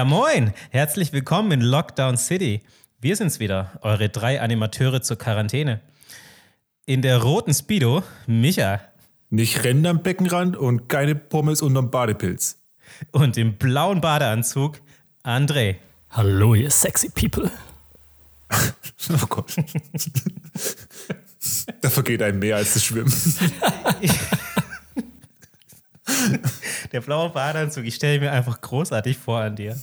Ja, moin! Herzlich willkommen in Lockdown City. Wir sind's wieder, eure drei Animateure zur Quarantäne. In der roten Speedo, Micha. Nicht Rennen am Beckenrand und keine Pommes unterm Badepilz. Und im blauen Badeanzug, André. Hallo, ihr sexy people. oh Gott. da vergeht einem mehr als das Schwimmen. Der blaue Badeanzug, ich stelle mir einfach großartig vor an dir.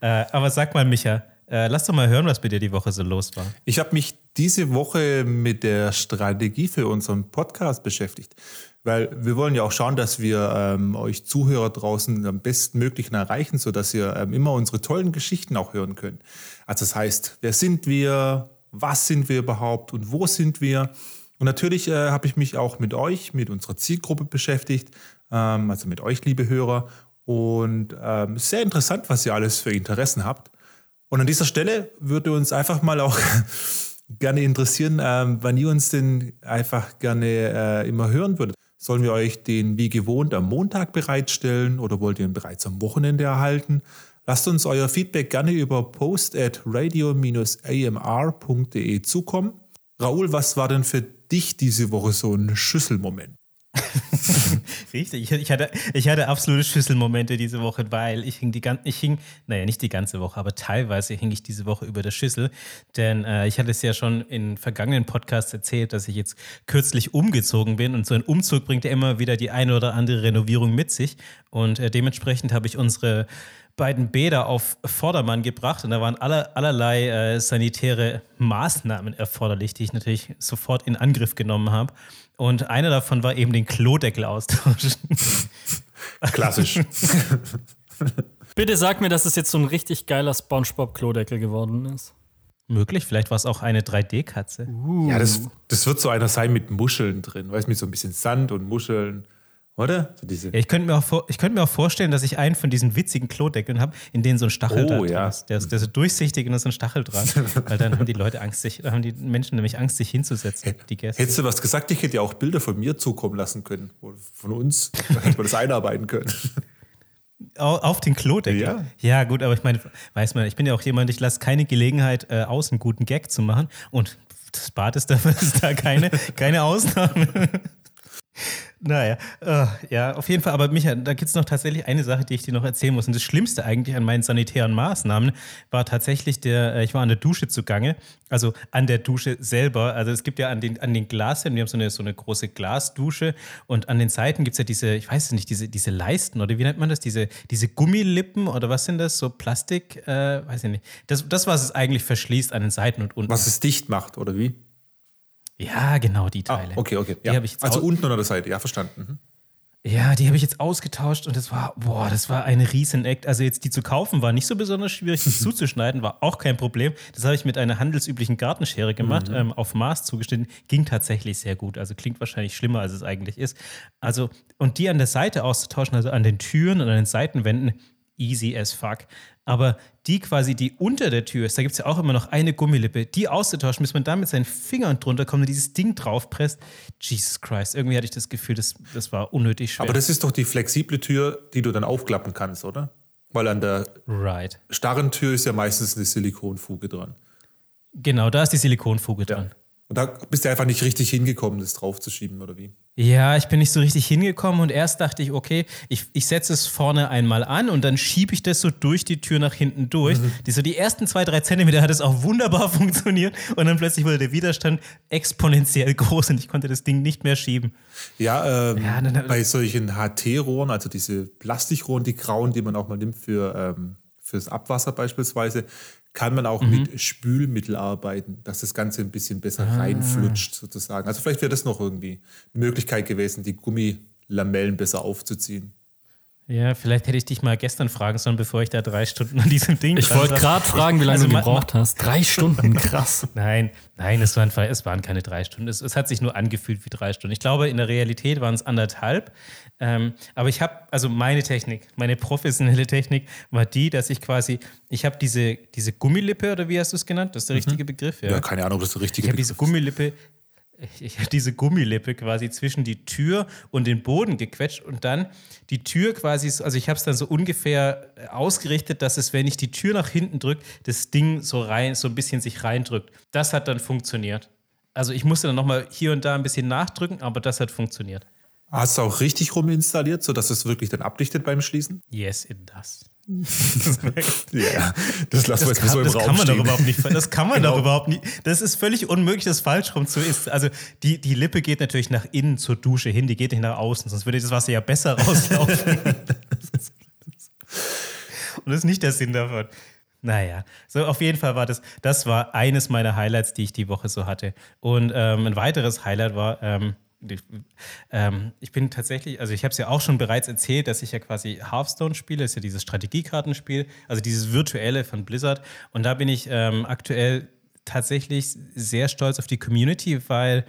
Äh, aber sag mal, Micha, äh, lass doch mal hören, was bei dir die Woche so los war. Ich habe mich diese Woche mit der Strategie für unseren Podcast beschäftigt. Weil wir wollen ja auch schauen, dass wir ähm, euch Zuhörer draußen am bestmöglichen erreichen, sodass ihr ähm, immer unsere tollen Geschichten auch hören könnt. Also das heißt, wer sind wir, was sind wir überhaupt und wo sind wir? Und natürlich äh, habe ich mich auch mit euch, mit unserer Zielgruppe beschäftigt, ähm, also mit euch, liebe Hörer. Und ähm, sehr interessant, was ihr alles für Interessen habt. Und an dieser Stelle würde uns einfach mal auch gerne interessieren, ähm, wann ihr uns denn einfach gerne äh, immer hören würdet. Sollen wir euch den wie gewohnt am Montag bereitstellen oder wollt ihr ihn bereits am Wochenende erhalten? Lasst uns euer Feedback gerne über post at radio-amr.de zukommen. Raoul, was war denn für dich diese Woche so ein Schlüsselmoment? Richtig, ich hatte, ich hatte absolute Schlüsselmomente diese Woche, weil ich hing die ganze, ich hing, naja, nicht die ganze Woche, aber teilweise hing ich diese Woche über der Schüssel. Denn äh, ich hatte es ja schon in vergangenen Podcasts erzählt, dass ich jetzt kürzlich umgezogen bin und so ein Umzug bringt ja immer wieder die eine oder andere Renovierung mit sich. Und äh, dementsprechend habe ich unsere beiden Bäder auf Vordermann gebracht und da waren aller, allerlei äh, sanitäre Maßnahmen erforderlich, die ich natürlich sofort in Angriff genommen habe. Und einer davon war eben den Klodeckel austauschen. Klassisch. Bitte sag mir, dass es jetzt so ein richtig geiler SpongeBob-Klodeckel geworden ist. Möglich, vielleicht war es auch eine 3D-Katze. Uh. Ja, das, das wird so einer sein mit Muscheln drin, weißt du, mit so ein bisschen Sand und Muscheln. Oder? So diese ja, ich könnte mir, auch könnt mir auch vorstellen, dass ich einen von diesen witzigen Klodeckeln habe, in denen so ein Stachel oh, ja. ist. Der, ist. der ist so durchsichtig und da ist so ein Stachel dran. Weil dann haben die Leute Angst, sich, haben die Menschen nämlich Angst, sich hinzusetzen, die Gäste. Hättest du was gesagt, ich hätte ja auch Bilder von mir zukommen lassen können. Von uns. Da hätte man das einarbeiten können. Auf den Klodeckel? Ja. Ja, gut, aber ich meine, weiß man, ich bin ja auch jemand, ich lasse keine Gelegenheit äh, aus, einen guten Gag zu machen. Und das Bad ist da, ist da keine, keine Ausnahme. Naja, uh, ja, auf jeden Fall. Aber Micha, da gibt es noch tatsächlich eine Sache, die ich dir noch erzählen muss. Und das Schlimmste eigentlich an meinen sanitären Maßnahmen war tatsächlich der, äh, ich war an der Dusche zugange, also an der Dusche selber. Also es gibt ja an den, an den Glasseiten, wir haben so eine, so eine große Glasdusche und an den Seiten gibt es ja diese, ich weiß es nicht, diese, diese Leisten oder wie nennt man das? Diese, diese Gummilippen oder was sind das? So Plastik? Äh, weiß ich nicht. Das, das, was es eigentlich verschließt an den Seiten und unten. Was es dicht macht, oder wie? Ja, genau, die ah, Teile. Ah, okay, okay. Ja. also unten oder der Seite, ja, verstanden. Mhm. Ja, die habe ich jetzt ausgetauscht und das war, boah, das war ein Riesen-Act. Also jetzt die zu kaufen war nicht so besonders schwierig, die zuzuschneiden war auch kein Problem. Das habe ich mit einer handelsüblichen Gartenschere gemacht, mhm. ähm, auf Maß zugeschnitten. Ging tatsächlich sehr gut. Also klingt wahrscheinlich schlimmer, als es eigentlich ist. Also, und die an der Seite auszutauschen, also an den Türen und an den Seitenwänden, easy as fuck. Aber die quasi, die unter der Tür ist, da gibt es ja auch immer noch eine Gummilippe, die auszutauschen, bis man da mit seinen Fingern drunter kommt und dieses Ding draufpresst. Jesus Christ, irgendwie hatte ich das Gefühl, das, das war unnötig schwer. Aber das ist doch die flexible Tür, die du dann aufklappen kannst, oder? Weil an der right. starren Tür ist ja meistens eine Silikonfuge dran. Genau, da ist die Silikonfuge ja. dran. Und da bist du einfach nicht richtig hingekommen, das draufzuschieben, oder wie? Ja, ich bin nicht so richtig hingekommen und erst dachte ich, okay, ich, ich setze es vorne einmal an und dann schiebe ich das so durch die Tür nach hinten durch. Mhm. Die, so die ersten zwei, drei Zentimeter hat es auch wunderbar funktioniert und dann plötzlich wurde der Widerstand exponentiell groß und ich konnte das Ding nicht mehr schieben. Ja, ähm, ja dann, bei solchen HT-Rohren, also diese Plastikrohren, die grauen, die man auch mal nimmt für, ähm, fürs Abwasser beispielsweise, kann man auch mhm. mit Spülmittel arbeiten, dass das Ganze ein bisschen besser ah. reinflutscht sozusagen. Also vielleicht wäre das noch irgendwie eine Möglichkeit gewesen, die Gummilamellen besser aufzuziehen. Ja, vielleicht hätte ich dich mal gestern fragen sollen, bevor ich da drei Stunden an diesem Ding Ich wollte gerade fragen, wie lange also, du gebraucht hast. Drei Stunden, krass. nein, nein, es waren, es waren keine drei Stunden. Es, es, hat sich nur angefühlt wie drei Stunden. Ich glaube, in der Realität waren es anderthalb. Ähm, aber ich habe, also meine Technik, meine professionelle Technik war die, dass ich quasi, ich habe diese, diese Gummilippe, oder wie hast du es genannt? Das ist der mhm. richtige Begriff? Ja. ja, keine Ahnung, das ist der richtige ich Begriff. Ich habe diese Gummilippe ich, ich habe diese Gummilippe quasi zwischen die Tür und den Boden gequetscht und dann die Tür quasi, also ich habe es dann so ungefähr ausgerichtet, dass es, wenn ich die Tür nach hinten drücke, das Ding so rein, so ein bisschen sich reindrückt. Das hat dann funktioniert. Also ich musste dann nochmal hier und da ein bisschen nachdrücken, aber das hat funktioniert. Hast du auch richtig rum installiert, sodass es wirklich dann abdichtet beim Schließen? Yes, it does. ja, das lassen wir jetzt kann, so im das Raum kann man stehen. doch überhaupt nicht. Das kann man Genau. doch überhaupt nicht. Das ist völlig unmöglich, das falsch rum zu ist. Also die, die Lippe geht natürlich nach innen zur Dusche hin, die geht nicht nach außen, sonst würde das Wasser ja besser rauslaufen. Und das ist nicht der Sinn davon. Naja, so auf jeden Fall war das, das war eines meiner Highlights, die ich die Woche so hatte. Und ähm, ein weiteres Highlight war, ähm, ähm, ich bin tatsächlich, also ich habe es ja auch schon bereits erzählt, dass ich ja quasi Hearthstone spiele, ist ja dieses Strategiekartenspiel, also dieses virtuelle von Blizzard. Und da bin ich ähm, aktuell tatsächlich sehr stolz auf die Community, weil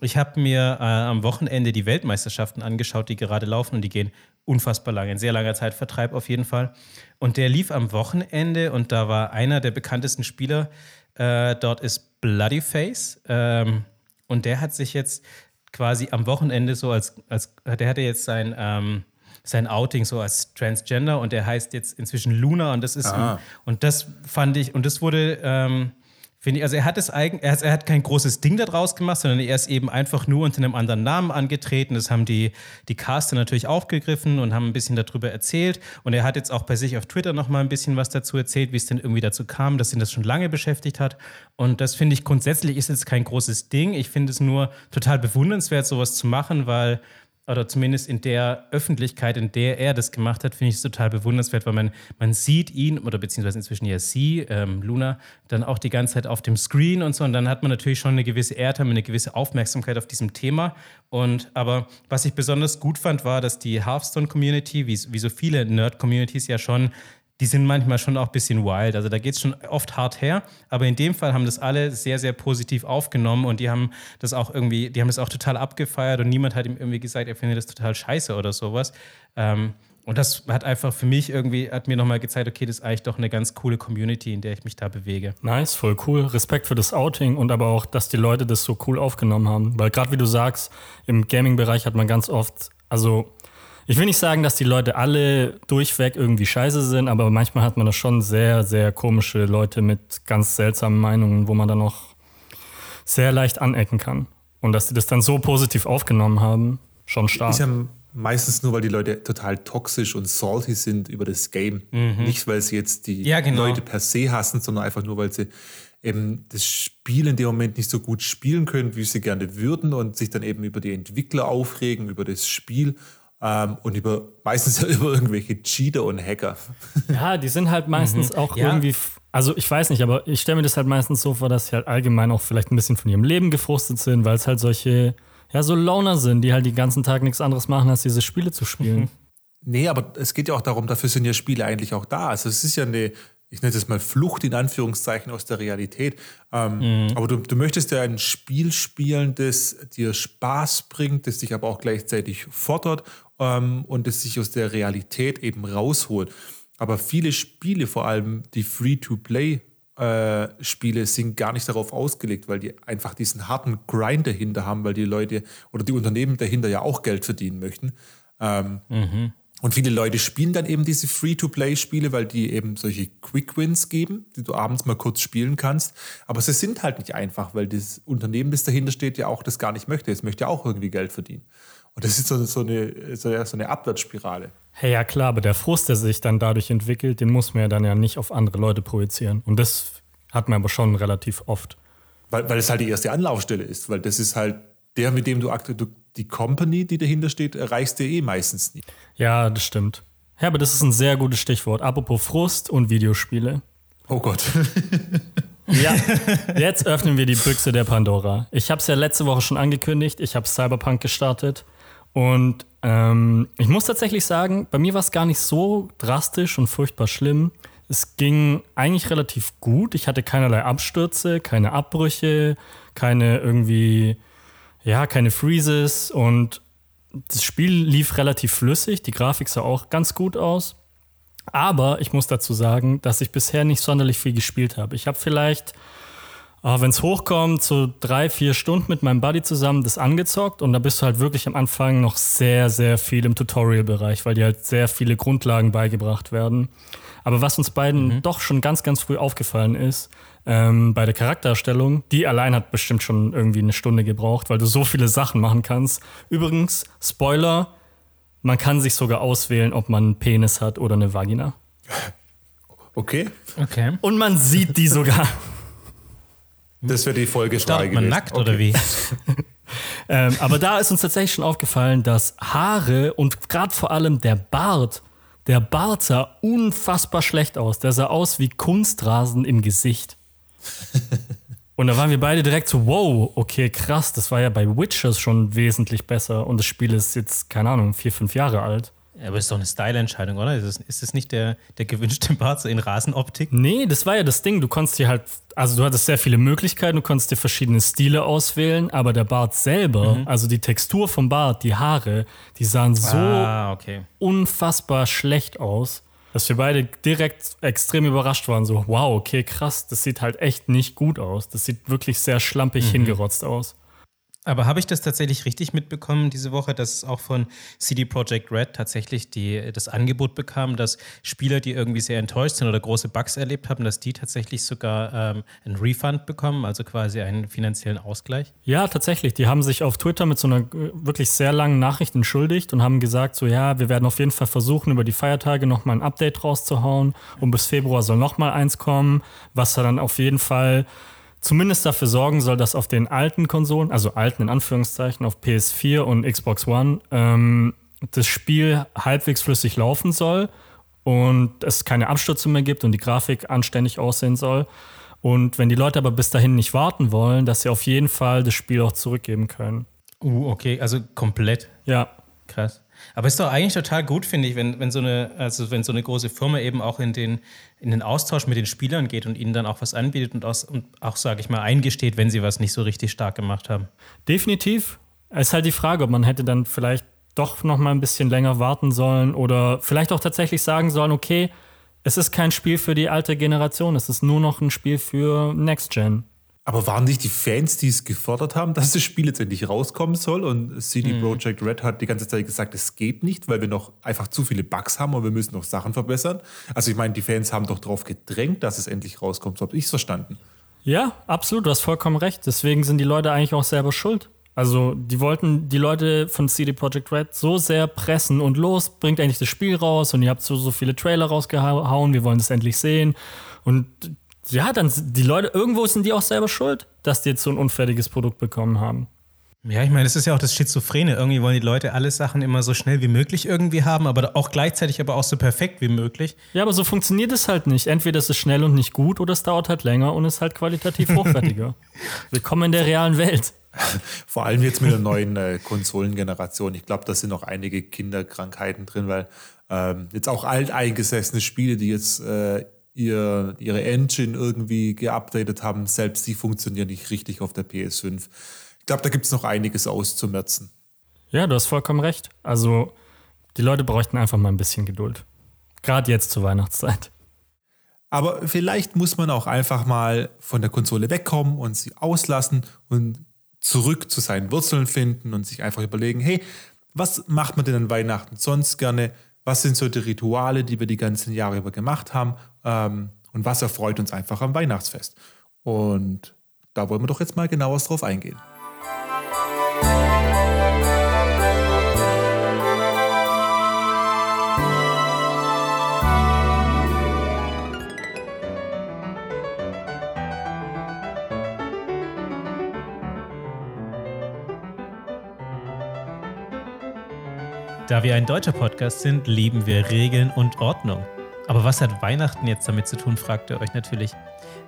ich habe mir äh, am Wochenende die Weltmeisterschaften angeschaut, die gerade laufen und die gehen unfassbar lange, ein sehr langer Zeitvertreib auf jeden Fall. Und der lief am Wochenende und da war einer der bekanntesten Spieler äh, dort ist Bloodyface ähm, und der hat sich jetzt quasi am Wochenende so als, als der hatte jetzt sein ähm, sein Outing so als Transgender und der heißt jetzt inzwischen Luna und das ist Ah. und das fand ich und das wurde ähm, finde ich also er hat es eigen er er hat kein großes Ding daraus gemacht sondern er ist eben einfach nur unter einem anderen Namen angetreten. Das haben die die Caster natürlich aufgegriffen und haben ein bisschen darüber erzählt. Und er hat jetzt auch bei sich auf Twitter noch mal ein bisschen was dazu erzählt wie es denn irgendwie dazu kam dass ihn das schon lange beschäftigt hat. Und das finde ich grundsätzlich ist jetzt kein großes Ding. Ich finde es nur total bewundernswert sowas zu machen weil oder zumindest in der Öffentlichkeit, in der er das gemacht hat, finde ich es total bewundernswert, weil man, man sieht ihn, oder beziehungsweise inzwischen ja sie, ähm, Luna, dann auch die ganze Zeit auf dem Screen und so. Und dann hat man natürlich schon eine gewisse Airtime, eine gewisse Aufmerksamkeit auf diesem Thema. Und aber was ich besonders gut fand, war, dass die Hearthstone-Community, wie, wie so viele Nerd-Communities ja schon, die sind manchmal schon auch ein bisschen wild. Also da geht es schon oft hart her. Aber in dem Fall haben das alle sehr, sehr positiv aufgenommen und die haben das auch irgendwie, die haben das auch total abgefeiert und niemand hat ihm irgendwie gesagt, er findet das total scheiße oder sowas. Ähm, und das hat einfach für mich irgendwie, hat mir nochmal gezeigt, okay, das ist eigentlich doch eine ganz coole Community, in der ich mich da bewege. Nice, voll cool. Respekt für das Outing und aber auch, dass die Leute das so cool aufgenommen haben. Weil gerade wie du sagst, im Gaming-Bereich hat man ganz oft, also ich will nicht sagen, dass die Leute alle durchweg irgendwie scheiße sind, aber manchmal hat man da schon sehr, sehr komische Leute mit ganz seltsamen Meinungen, wo man dann auch sehr leicht anecken kann. Und dass die das dann so positiv aufgenommen haben, schon stark. Ist ja meistens nur, weil die Leute total toxisch und salty sind über das Game. Nicht, weil sie jetzt die Ja, genau. Leute per se hassen, sondern einfach nur, weil sie eben das Spiel in dem Moment nicht so gut spielen können, wie sie gerne würden und sich dann eben über die Entwickler aufregen, über das Spiel ähm, und über meistens ja über irgendwelche Cheater und Hacker. Ja, die sind halt meistens auch Ja. irgendwie, also ich weiß nicht, aber ich stelle mir das halt meistens so vor, dass sie halt allgemein auch vielleicht ein bisschen von ihrem Leben gefrustet sind, weil es halt solche, ja, so Loner sind, die halt den ganzen Tag nichts anderes machen, als diese Spiele zu spielen. Nee, aber es geht ja auch darum, dafür sind ja Spiele eigentlich auch da. Also es ist ja eine, ich nenne das mal Flucht in Anführungszeichen aus der Realität. Ähm, Aber du, du möchtest ja ein Spiel spielen, das dir Spaß bringt, das dich aber auch gleichzeitig fordert ähm, und das sich aus der Realität eben rausholt. Aber viele Spiele, vor allem die Free-to-Play, äh, Spiele sind gar nicht darauf ausgelegt, weil die einfach diesen harten Grind dahinter haben, weil die Leute oder die Unternehmen dahinter ja auch Geld verdienen möchten. Ähm, und viele Leute spielen dann eben diese Free-to-Play-Spiele, weil die eben solche Quick-Wins geben, die du abends mal kurz spielen kannst. Aber sie sind halt nicht einfach, weil das Unternehmen, das dahinter steht, ja auch das gar nicht möchte. Es möchte ja auch irgendwie Geld verdienen. Und das ist so, so, eine, so, ja, so eine Abwärtsspirale. Hey, ja klar, aber der Frust, der sich dann dadurch entwickelt, den muss man ja dann ja nicht auf andere Leute projizieren. Und das hat man aber schon relativ oft. Weil, weil es halt die erste Anlaufstelle ist. Weil das ist halt der, mit dem du aktuell, die Company, die dahinter steht, erreichst du eh meistens nie. Ja, das stimmt. Ja, aber das ist ein sehr gutes Stichwort. Apropos Frust und Videospiele. Oh Gott. Ja, jetzt öffnen wir die Büchse der Pandora. Ich habe es ja letzte Woche schon angekündigt. Ich habe Cyberpunk gestartet. Und ähm, ich muss tatsächlich sagen, bei mir war es gar nicht so drastisch und furchtbar schlimm. Es ging eigentlich relativ gut. Ich hatte keinerlei Abstürze, keine Abbrüche, keine irgendwie, ja, keine Freezes. Und das Spiel lief relativ flüssig. Die Grafik sah auch ganz gut aus. Aber ich muss dazu sagen, dass ich bisher nicht sonderlich viel gespielt habe. Ich habe vielleicht oh, wenn es hochkommt, so drei, vier Stunden mit meinem Buddy zusammen das angezockt und da bist du halt wirklich am Anfang noch sehr, sehr viel im Tutorial-Bereich, weil dir halt sehr viele Grundlagen beigebracht werden. Aber was uns beiden mhm. doch schon ganz, ganz früh aufgefallen ist, ähm, bei der Charaktererstellung, die allein hat bestimmt schon irgendwie eine Stunde gebraucht, weil du so viele Sachen machen kannst. Übrigens, Spoiler, man kann sich sogar auswählen, ob man einen Penis hat oder eine Vagina. Okay. Okay. Und man sieht die sogar. Das wäre die Folge Startet man nackt okay. oder wie? ähm, aber da ist uns tatsächlich schon aufgefallen, dass Haare und gerade vor allem der Bart, der Bart sah unfassbar schlecht aus. Der sah aus wie Kunstrasen im Gesicht. Und da waren wir beide direkt so, wow, okay, krass, das war ja bei Witchers schon wesentlich besser. Und das Spiel ist jetzt, keine Ahnung, vier, fünf Jahre alt. Aber ist doch eine Style-Entscheidung, oder? Ist es nicht der, der gewünschte Bart so in Rasenoptik? Nee, das war ja das Ding. Du konntest dir halt, also du hattest sehr viele Möglichkeiten, du konntest dir verschiedene Stile auswählen, aber der Bart selber, mhm. also die Textur vom Bart, die Haare, die sahen so ah, okay. unfassbar schlecht aus, dass wir beide direkt extrem überrascht waren. So, wow, okay, krass, das sieht halt echt nicht gut aus. Das sieht wirklich sehr schlampig mhm. hingerotzt aus. Aber habe ich das tatsächlich richtig mitbekommen diese Woche, dass auch von CD Projekt Red tatsächlich die, das Angebot bekam, dass Spieler, die irgendwie sehr enttäuscht sind oder große Bugs erlebt haben, dass die tatsächlich sogar ähm, einen Refund bekommen, also quasi einen finanziellen Ausgleich? Ja, tatsächlich. Die haben sich auf Twitter mit so einer äh, wirklich sehr langen Nachricht entschuldigt und haben gesagt, so ja, wir werden auf jeden Fall versuchen, über die Feiertage nochmal ein Update rauszuhauen und bis Februar soll nochmal eins kommen, was dann auf jeden Fall zumindest dafür sorgen soll, dass auf den alten Konsolen, also alten in Anführungszeichen, auf PS4 und Xbox One, ähm, das Spiel halbwegs flüssig laufen soll und es keine Abstürze mehr gibt und die Grafik anständig aussehen soll. Und wenn die Leute aber bis dahin nicht warten wollen, dass sie auf jeden Fall das Spiel auch zurückgeben können. Uh, okay, also komplett. Ja. Krass. Aber ist doch eigentlich total gut, finde ich, wenn, wenn, so eine, also wenn so eine große Firma eben auch in den, in den Austausch mit den Spielern geht und ihnen dann auch was anbietet und, aus, und auch, sage ich mal, eingesteht, wenn sie was nicht so richtig stark gemacht haben. Definitiv. Es ist halt die Frage, ob man hätte dann vielleicht doch noch mal ein bisschen länger warten sollen oder vielleicht auch tatsächlich sagen sollen, okay, es ist kein Spiel für die alte Generation, es ist nur noch ein Spiel für Next Gen. Aber waren nicht die Fans, die es gefordert haben, dass das Spiel jetzt endlich rauskommen soll? Und CD mhm. Projekt Red hat die ganze Zeit gesagt, es geht nicht, weil wir noch einfach zu viele Bugs haben und wir müssen noch Sachen verbessern. Also ich meine, die Fans haben doch darauf gedrängt, dass es endlich rauskommt. So habe ich es verstanden. Ja, absolut, du hast vollkommen recht. Deswegen sind die Leute eigentlich auch selber schuld. Also die wollten die Leute von CD Projekt Red so sehr pressen und los, bringt endlich das Spiel raus und ihr habt so, so viele Trailer rausgehauen, wir wollen es endlich sehen. Und ja, dann die Leute, irgendwo sind die auch selber schuld, dass die jetzt so ein unfertiges Produkt bekommen haben. Ja, ich meine, das ist ja auch das Schizophrene. Irgendwie wollen die Leute alle Sachen immer so schnell wie möglich irgendwie haben, aber auch gleichzeitig aber auch so perfekt wie möglich. Ja, aber so funktioniert es halt nicht. Entweder ist es schnell und nicht gut oder es dauert halt länger und ist halt qualitativ hochwertiger. Willkommen in der realen Welt. Vor allem jetzt mit der neuen äh, Konsolengeneration. Ich glaube, da sind noch einige Kinderkrankheiten drin, weil ähm, jetzt auch alteingesessene Spiele, die jetzt äh, ihr, ihre Engine irgendwie geupdatet haben, selbst die funktionieren nicht richtig auf der PS5. Ich glaube, da gibt es noch einiges auszumerzen. Ja, du hast vollkommen recht. Also, die Leute bräuchten einfach mal ein bisschen Geduld. Gerade jetzt zur Weihnachtszeit. Aber vielleicht muss man auch einfach mal von der Konsole wegkommen und sie auslassen und zurück zu seinen Wurzeln finden und sich einfach überlegen, hey, was macht man denn an Weihnachten sonst gerne? Was sind so die Rituale, die wir die ganzen Jahre über gemacht haben? Ähm, und was erfreut uns einfach am Weihnachtsfest? Und da wollen wir doch jetzt mal genauer drauf eingehen. Da wir ein deutscher Podcast sind, lieben wir Regeln und Ordnung. Aber was hat Weihnachten jetzt damit zu tun, fragt ihr euch natürlich.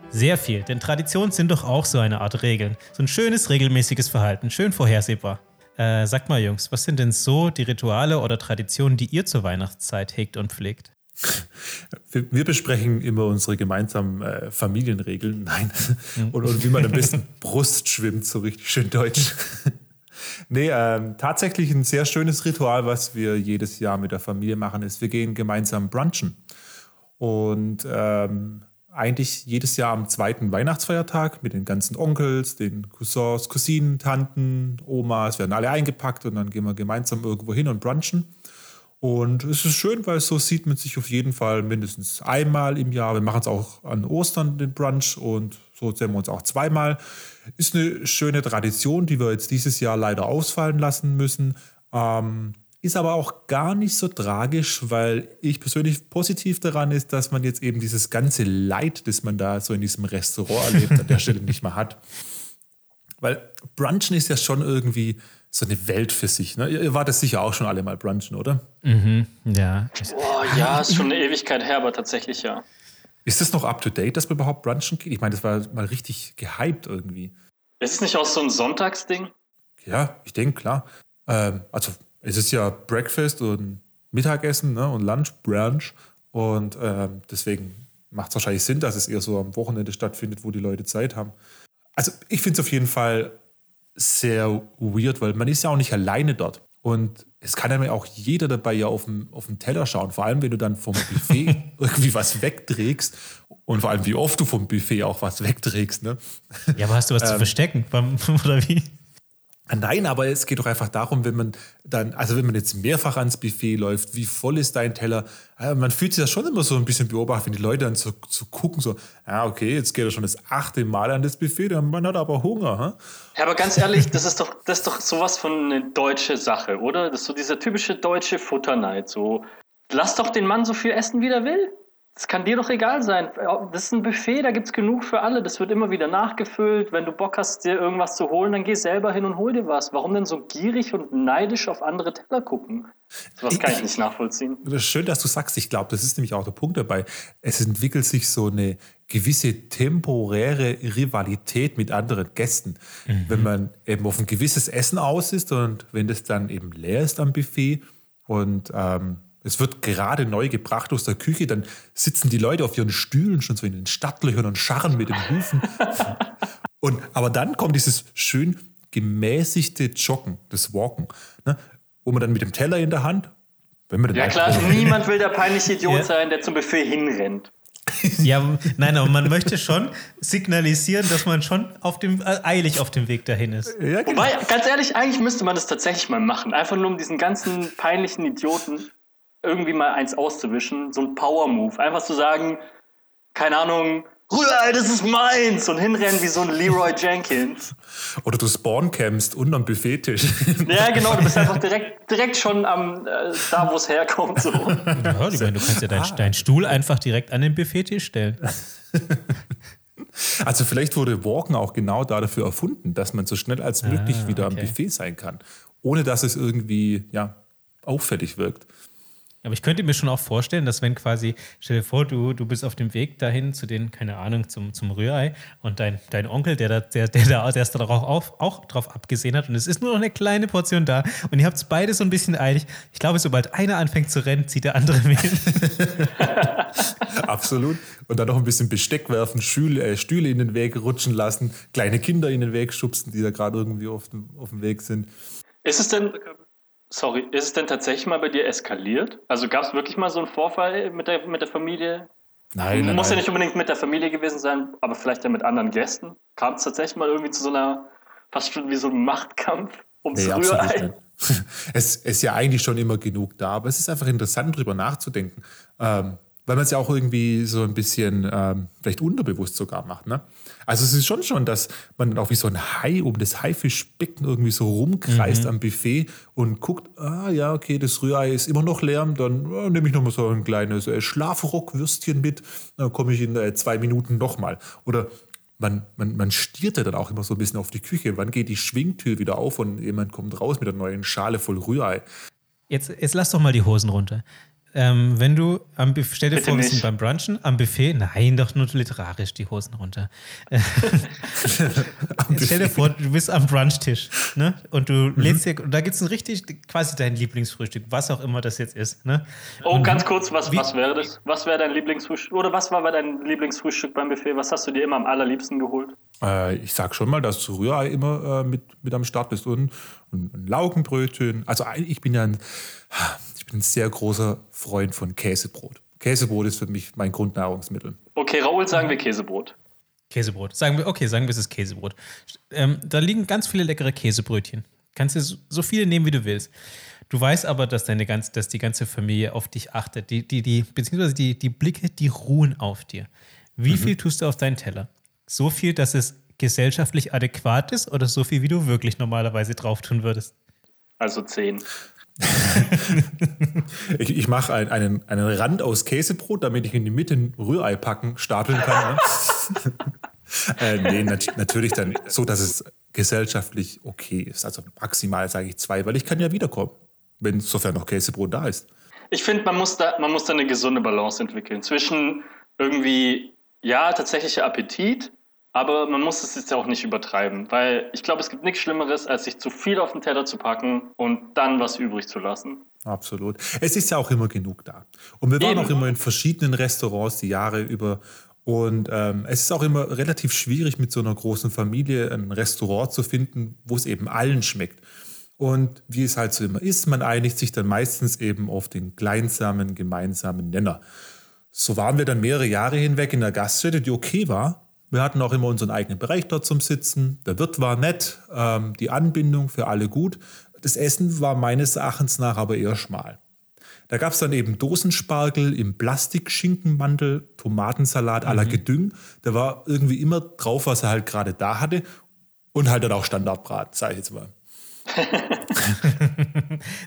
Sehr viel, denn Traditionen sind doch auch so eine Art Regeln. So ein schönes, regelmäßiges Verhalten, schön vorhersehbar. Äh, sagt mal, Jungs, was sind denn so die Rituale oder Traditionen, die ihr zur Weihnachtszeit hegt und pflegt? Wir besprechen immer unsere gemeinsamen äh, Familienregeln. Nein. Mhm. Und, und, wie man am besten Brust schwimmt, so richtig schön deutsch. Nee, ähm, tatsächlich ein sehr schönes Ritual, was wir jedes Jahr mit der Familie machen, ist, wir gehen gemeinsam brunchen. Und ähm, eigentlich jedes Jahr am zweiten Weihnachtsfeiertag mit den ganzen Onkels, den Cousins, Cousinen, Tanten, Omas, werden alle eingepackt und dann gehen wir gemeinsam irgendwo hin und brunchen. Und es ist schön, weil so sieht man sich auf jeden Fall mindestens einmal im Jahr. Wir machen es auch an Ostern, den Brunch, und so sehen wir uns auch zweimal. Ist eine schöne Tradition, die wir jetzt dieses Jahr leider ausfallen lassen müssen. Ähm, ist aber auch gar nicht so tragisch, weil ich persönlich positiv daran ist, dass man jetzt eben dieses ganze Leid, das man da so in diesem Restaurant erlebt, an der Stelle nicht mehr hat. Weil Brunchen ist ja schon irgendwie so eine Welt für sich. Ne? Ihr wart das sicher auch schon alle mal brunchen, oder? Mhm, ja. Boah, ja, ist schon eine Ewigkeit her, aber tatsächlich ja. Ist das noch up to date, dass man überhaupt brunchen geht? Ich meine, das war mal richtig gehypt irgendwie. Ist es nicht auch so ein Sonntagsding? Ja, ich denke, klar. Ähm, also es ist ja Breakfast und Mittagessen ne, und Lunch, Brunch. Und ähm, deswegen macht es wahrscheinlich Sinn, dass es eher so am Wochenende stattfindet, wo die Leute Zeit haben. Also ich finde es auf jeden Fall sehr weird, weil man ist ja auch nicht alleine dort. Und es kann ja auch jeder dabei ja auf dem, auf dem Teller schauen. Vor allem, wenn du dann vom Buffet irgendwie was wegträgst. Und vor allem, wie oft du vom Buffet auch was wegträgst. Ne? Ja, aber hast du was ähm, zu verstecken? Oder wie? Nein, aber es geht doch einfach darum, wenn man dann, also wenn man jetzt mehrfach ans Buffet läuft, wie voll ist dein Teller? Man fühlt sich das schon immer so ein bisschen beobachtet, wenn die Leute dann so, so gucken, so, ja, okay, jetzt geht er schon das achte Mal an das Buffet, dann man hat aber Hunger. Hm? Ja, aber ganz ehrlich, das ist doch, das ist doch sowas von eine deutsche Sache, oder? Das ist so dieser typische deutsche Futterneid. So, lass doch den Mann so viel essen, wie er will. Es kann dir doch egal sein. Das ist ein Buffet, da gibt es genug für alle. Das wird immer wieder nachgefüllt. Wenn du Bock hast, dir irgendwas zu holen, dann geh selber hin und hol dir was. Warum denn so gierig und neidisch auf andere Teller gucken? Das kann ich nicht nachvollziehen. Das ist schön, dass du sagst. Ich glaube, das ist nämlich auch der Punkt dabei. Es entwickelt sich so eine gewisse temporäre Rivalität mit anderen Gästen. Mhm. Wenn man eben auf ein gewisses Essen aus ist und wenn das dann eben leer ist am Buffet und ähm, es wird gerade neu gebracht aus der Küche, dann sitzen die Leute auf ihren Stühlen schon so in den Stadtlöchern und scharren mit den Hufen. und, aber dann kommt dieses schön gemäßigte Joggen, das Walken, ne? wo man dann mit dem Teller in der Hand, wenn man Ja klar, niemand will der peinliche Idiot ja. sein, der zum Buffet hinrennt. Ja, nein, aber man möchte schon signalisieren, dass man schon auf dem, äh, eilig auf dem Weg dahin ist. Ja, genau. Wobei, ganz ehrlich, eigentlich müsste man das tatsächlich mal machen. Einfach nur um diesen ganzen peinlichen Idioten irgendwie mal eins auszuwischen, so ein Power-Move. Einfach zu sagen, keine Ahnung, Rührei, das ist meins! Und hinrennen wie so ein Leroy Jenkins. Oder du spawncampst unterm Buffettisch. Ja, genau, du bist einfach direkt, direkt schon am, äh, da, wo es herkommt. So. Ja, ich meine, du kannst ja deinen ah. dein Stuhl einfach direkt an den Buffettisch stellen. Also vielleicht wurde Walken auch genau dafür erfunden, dass man so schnell als möglich ah, wieder okay. am Buffet sein kann, ohne dass es irgendwie ja, auffällig wirkt. Aber ich könnte mir schon auch vorstellen, dass wenn quasi, stell dir vor, du, du bist auf dem Weg dahin zu den, keine Ahnung, zum, zum Rührei und dein, dein Onkel, der da, der, der da der darauf auch, auch drauf abgesehen hat und es ist nur noch eine kleine Portion da und ihr habt es beide so ein bisschen eilig. Ich glaube, sobald einer anfängt zu rennen, zieht der andere mit. Absolut. Und dann noch ein bisschen Besteck werfen, Stühle, äh, Stühle in den Weg rutschen lassen, kleine Kinder in den Weg schubsen, die da gerade irgendwie auf dem, auf dem Weg sind. Ist es denn, Sorry, ist es denn tatsächlich mal bei dir eskaliert? Also gab es wirklich mal so einen Vorfall mit der, mit der Familie? Nein, nein. Muss nein. ja nicht unbedingt mit der Familie gewesen sein, aber vielleicht ja mit anderen Gästen. Kam es tatsächlich mal irgendwie zu so einer, fast schon wie so einem Machtkampf ums nee, Rührei? Es ist ja eigentlich schon immer genug da, aber es ist einfach interessant, darüber nachzudenken. Ähm, weil man es ja auch irgendwie so ein bisschen ähm, vielleicht unterbewusst sogar macht. Ne? Also es ist schon schon, dass man dann auch wie so ein Hai um das Haifischbecken irgendwie so rumkreist mhm. am Buffet und guckt, ah ja, okay, das Rührei ist immer noch leer, dann äh, nehme ich nochmal so ein kleines äh, Schlafrockwürstchen mit, dann komme ich in äh, zwei Minuten nochmal. Oder man, man, man stiert ja dann auch immer so ein bisschen auf die Küche. Wann geht die Schwingtür wieder auf und jemand kommt raus mit einer neuen Schale voll Rührei? Jetzt, jetzt lass doch mal die Hosen runter. Ähm, wenn du am Buffet, stell dir Bitte vor, wir sind beim Brunchen, am Buffet, nein, doch nur literarisch die Hosen runter. stell dir vor, du bist am Brunchtisch, ne? Und du mhm. lädst dir, da gibt es ein richtig, quasi dein Lieblingsfrühstück, was auch immer das jetzt ist, ne? Oh, Und ganz kurz, was, was wäre das? Was wäre dein Lieblingsfrühstück? Oder was war dein Lieblingsfrühstück beim Buffet? Was hast du dir immer am allerliebsten geholt? Äh, ich sag schon mal, dass Rührei immer äh, mit, mit am Start ist und, und ein Laugenbrötchen. Also ich bin ja ein ein sehr großer Freund von Käsebrot. Käsebrot ist für mich mein Grundnahrungsmittel. Okay, Raoul, sagen wir Käsebrot. Käsebrot. Sagen wir, okay, sagen wir, es ist Käsebrot. Ähm, da liegen ganz viele leckere Käsebrötchen. Kannst du so viele nehmen, wie du willst. Du weißt aber, dass deine ganze, dass die ganze Familie auf dich achtet. Die, die, die, beziehungsweise die, die Blicke, die ruhen auf dir. Wie mhm. viel tust du auf deinen Teller? So viel, dass es gesellschaftlich adäquat ist oder so viel, wie du wirklich normalerweise drauf tun würdest? Also zehn. ich ich mache ein, einen, einen Rand aus Käsebrot, damit ich in die Mitte ein Rührei packen, stapeln kann. Ne? äh, nee, nat natürlich dann so, dass es gesellschaftlich okay ist. Also maximal sage ich zwei, weil ich kann ja wiederkommen, wenn sofern noch Käsebrot da ist. Ich finde, man, man muss da eine gesunde Balance entwickeln zwischen irgendwie, ja, tatsächlicher Appetit, aber man muss es jetzt auch nicht übertreiben, weil ich glaube, es gibt nichts Schlimmeres, als sich zu viel auf den Teller zu packen und dann was übrig zu lassen. Absolut. Es ist ja auch immer genug da. Und wir waren Eben. auch immer in verschiedenen Restaurants die Jahre über. Und ähm, es ist auch immer relativ schwierig, mit so einer großen Familie ein Restaurant zu finden, wo es eben allen schmeckt. Und wie es halt so immer ist, man einigt sich dann meistens eben auf den kleinsamen gemeinsamen Nenner. So waren wir dann mehrere Jahre hinweg in der Gaststätte, die okay war, wir hatten auch immer unseren eigenen Bereich dort zum Sitzen. Der Wirt war nett, ähm, die Anbindung für alle gut. Das Essen war meines Erachtens nach aber eher schmal. Da gab es dann eben Dosenspargel im Plastikschinkenmantel, Tomatensalat à la mhm. Gedüng. Da war irgendwie immer drauf, was er halt gerade da hatte. Und halt dann auch Standardbraten, sage ich jetzt mal.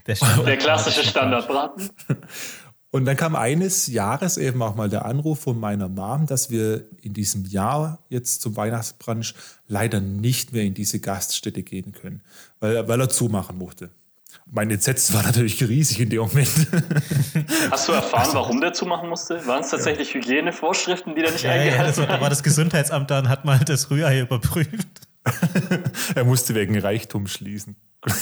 der, Standard der klassische Standardbraten. Und dann kam eines Jahres eben auch mal der Anruf von meiner Mom, dass wir in diesem Jahr jetzt zum Weihnachtsbrunch leider nicht mehr in diese Gaststätte gehen können, weil, weil er zumachen musste. Mein Entsetzen war natürlich riesig in dem Moment. Hast du erfahren, warum der zumachen musste? Waren es tatsächlich ja. Hygienevorschriften, die da nicht ja, eingehalten ja, Da war das Gesundheitsamt da und hat mal das Rührei überprüft. er musste wegen Reichtum schließen.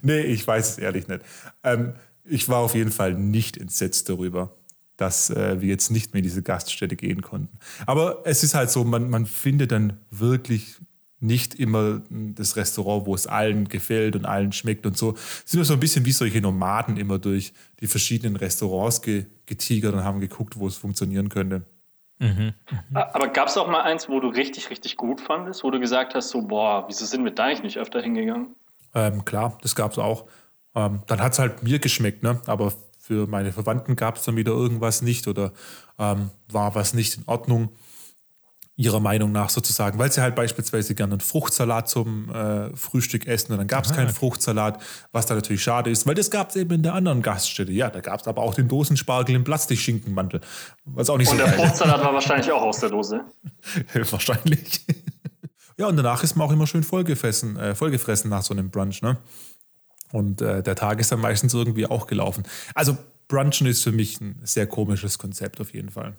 nee, ich weiß es ehrlich nicht. Ähm, ich war auf jeden Fall nicht entsetzt darüber, dass äh, wir jetzt nicht mehr in diese Gaststätte gehen konnten. Aber es ist halt so, man, man findet dann wirklich nicht immer das Restaurant, wo es allen gefällt und allen schmeckt und so. Es sind so ein bisschen wie solche Nomaden immer durch die verschiedenen Restaurants ge getigert und haben geguckt, wo es funktionieren könnte. Mhm. Mhm. Aber gab es auch mal eins, wo du richtig, richtig gut fandest, wo du gesagt hast, so, boah, wieso sind wir da eigentlich nicht öfter hingegangen? Ähm, klar, das gab es auch. Ähm, dann hat es halt mir geschmeckt, ne? aber für meine Verwandten gab es dann wieder irgendwas nicht oder ähm, war was nicht in Ordnung, ihrer Meinung nach sozusagen, weil sie halt beispielsweise gerne einen Fruchtsalat zum äh, Frühstück essen und dann gab es keinen Fruchtsalat, was da natürlich schade ist, weil das gab es eben in der anderen Gaststätte. Ja, da gab es aber auch den Dosenspargel im Plastikschinkenmantel. Was auch nicht und so der Fruchtsalat war wahrscheinlich auch aus der Dose. wahrscheinlich. ja, und danach ist man auch immer schön vollgefressen, äh, vollgefressen nach so einem Brunch, ne? Und äh, der Tag ist dann meistens irgendwie auch gelaufen. Also Brunchen ist für mich ein sehr komisches Konzept auf jeden Fall.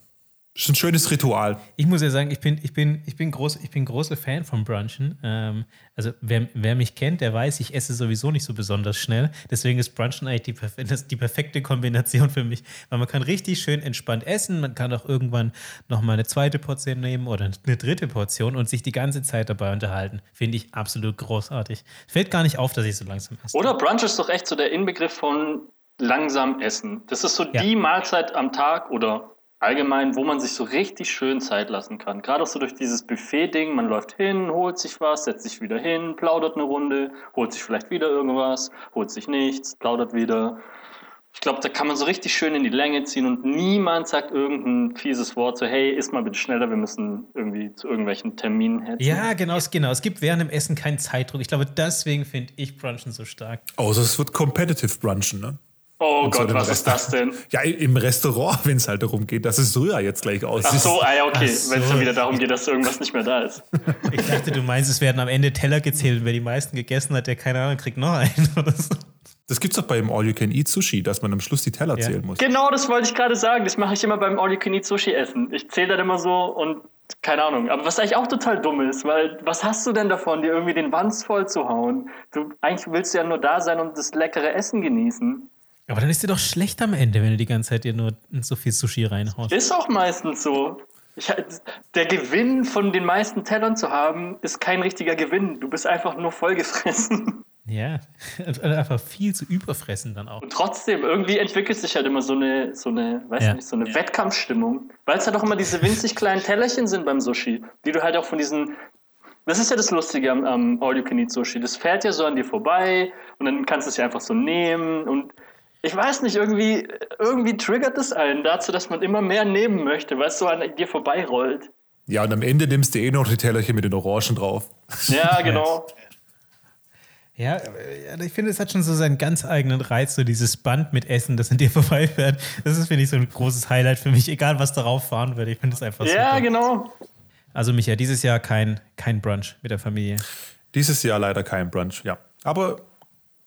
Das ist ein schönes Ritual. Ich muss ja sagen, ich bin, ich bin, ich bin, groß, ich bin großer Fan von Brunchen. Ähm, also wer, wer mich kennt, der weiß, ich esse sowieso nicht so besonders schnell. Deswegen ist Brunchen eigentlich die, das die perfekte Kombination für mich. Weil man kann richtig schön entspannt essen. Man kann auch irgendwann nochmal eine zweite Portion nehmen oder eine dritte Portion und sich die ganze Zeit dabei unterhalten. Finde ich absolut großartig. Fällt gar nicht auf, dass ich so langsam esse. Oder Brunch ist doch echt so der Inbegriff von langsam essen. Das ist so ja. die Mahlzeit am Tag oder allgemein, wo man sich so richtig schön Zeit lassen kann. Gerade auch so durch dieses Buffet-Ding, man läuft hin, holt sich was, setzt sich wieder hin, plaudert eine Runde, holt sich vielleicht wieder irgendwas, holt sich nichts, plaudert wieder. Ich glaube, da kann man so richtig schön in die Länge ziehen und niemand sagt irgendein fieses Wort, so hey, iss mal bitte schneller, wir müssen irgendwie zu irgendwelchen Terminen hetzen. Ja, genau, genau. Es gibt während dem Essen keinen Zeitdruck. Ich glaube, deswegen finde ich Brunchen so stark. Außer es wird competitive Brunchen, ne? Oh Gott, was ist das denn? Ja, im Restaurant, wenn es halt darum geht, dass es Rühr jetzt gleich aussieht. Ach so, ah, ja, okay. So. Wenn es dann wieder darum geht, dass irgendwas nicht mehr da ist. Ich dachte, du meinst, es werden am Ende Teller gezählt und wer die meisten gegessen hat, der keine Ahnung, kriegt noch einen oder so. Das gibt's doch beim All-You-Can-Eat-Sushi, dass man am Schluss die Teller ja. zählen muss. Genau, das wollte ich gerade sagen. Das mache ich immer beim All-You-Can-Eat-Sushi-Essen. Ich zähle dann immer so und keine Ahnung. Aber was eigentlich auch total dumm ist, weil was hast du denn davon, dir irgendwie den Wanz voll zu hauen? Du, eigentlich willst du ja nur da sein und das leckere Essen genießen. Aber dann ist dir doch schlecht am Ende, wenn du die ganze Zeit dir nur so viel Sushi reinhaust. Ist auch meistens so. Ich, der Gewinn von den meisten Tellern zu haben, ist kein richtiger Gewinn. Du bist einfach nur vollgefressen. Ja, einfach viel zu überfressen dann auch. Und trotzdem, irgendwie entwickelt sich halt immer so eine, so eine, weiß ja. nicht, so eine Wettkampfstimmung. Weil es halt auch immer diese winzig kleinen Tellerchen sind beim Sushi, die du halt auch von diesen. Das ist ja das Lustige am, am All-You-Can-Eat-Sushi. Das fährt ja so an dir vorbei und dann kannst du es ja einfach so nehmen und ich weiß nicht, irgendwie, irgendwie triggert es einen dazu, dass man immer mehr nehmen möchte, weil es so an dir vorbeirollt. Ja, und am Ende nimmst du eh noch die Tellerchen mit den Orangen drauf. Ja, genau. Ja, ich finde, es hat schon so seinen ganz eigenen Reiz, so dieses Band mit Essen, das an dir vorbeifährt. Das ist, finde ich, so ein großes Highlight für mich, egal was darauf fahren würde. Ich finde es einfach so. Ja, super. genau. Also, Micha, dieses Jahr kein, kein Brunch mit der Familie. Dieses Jahr leider kein Brunch, ja. Aber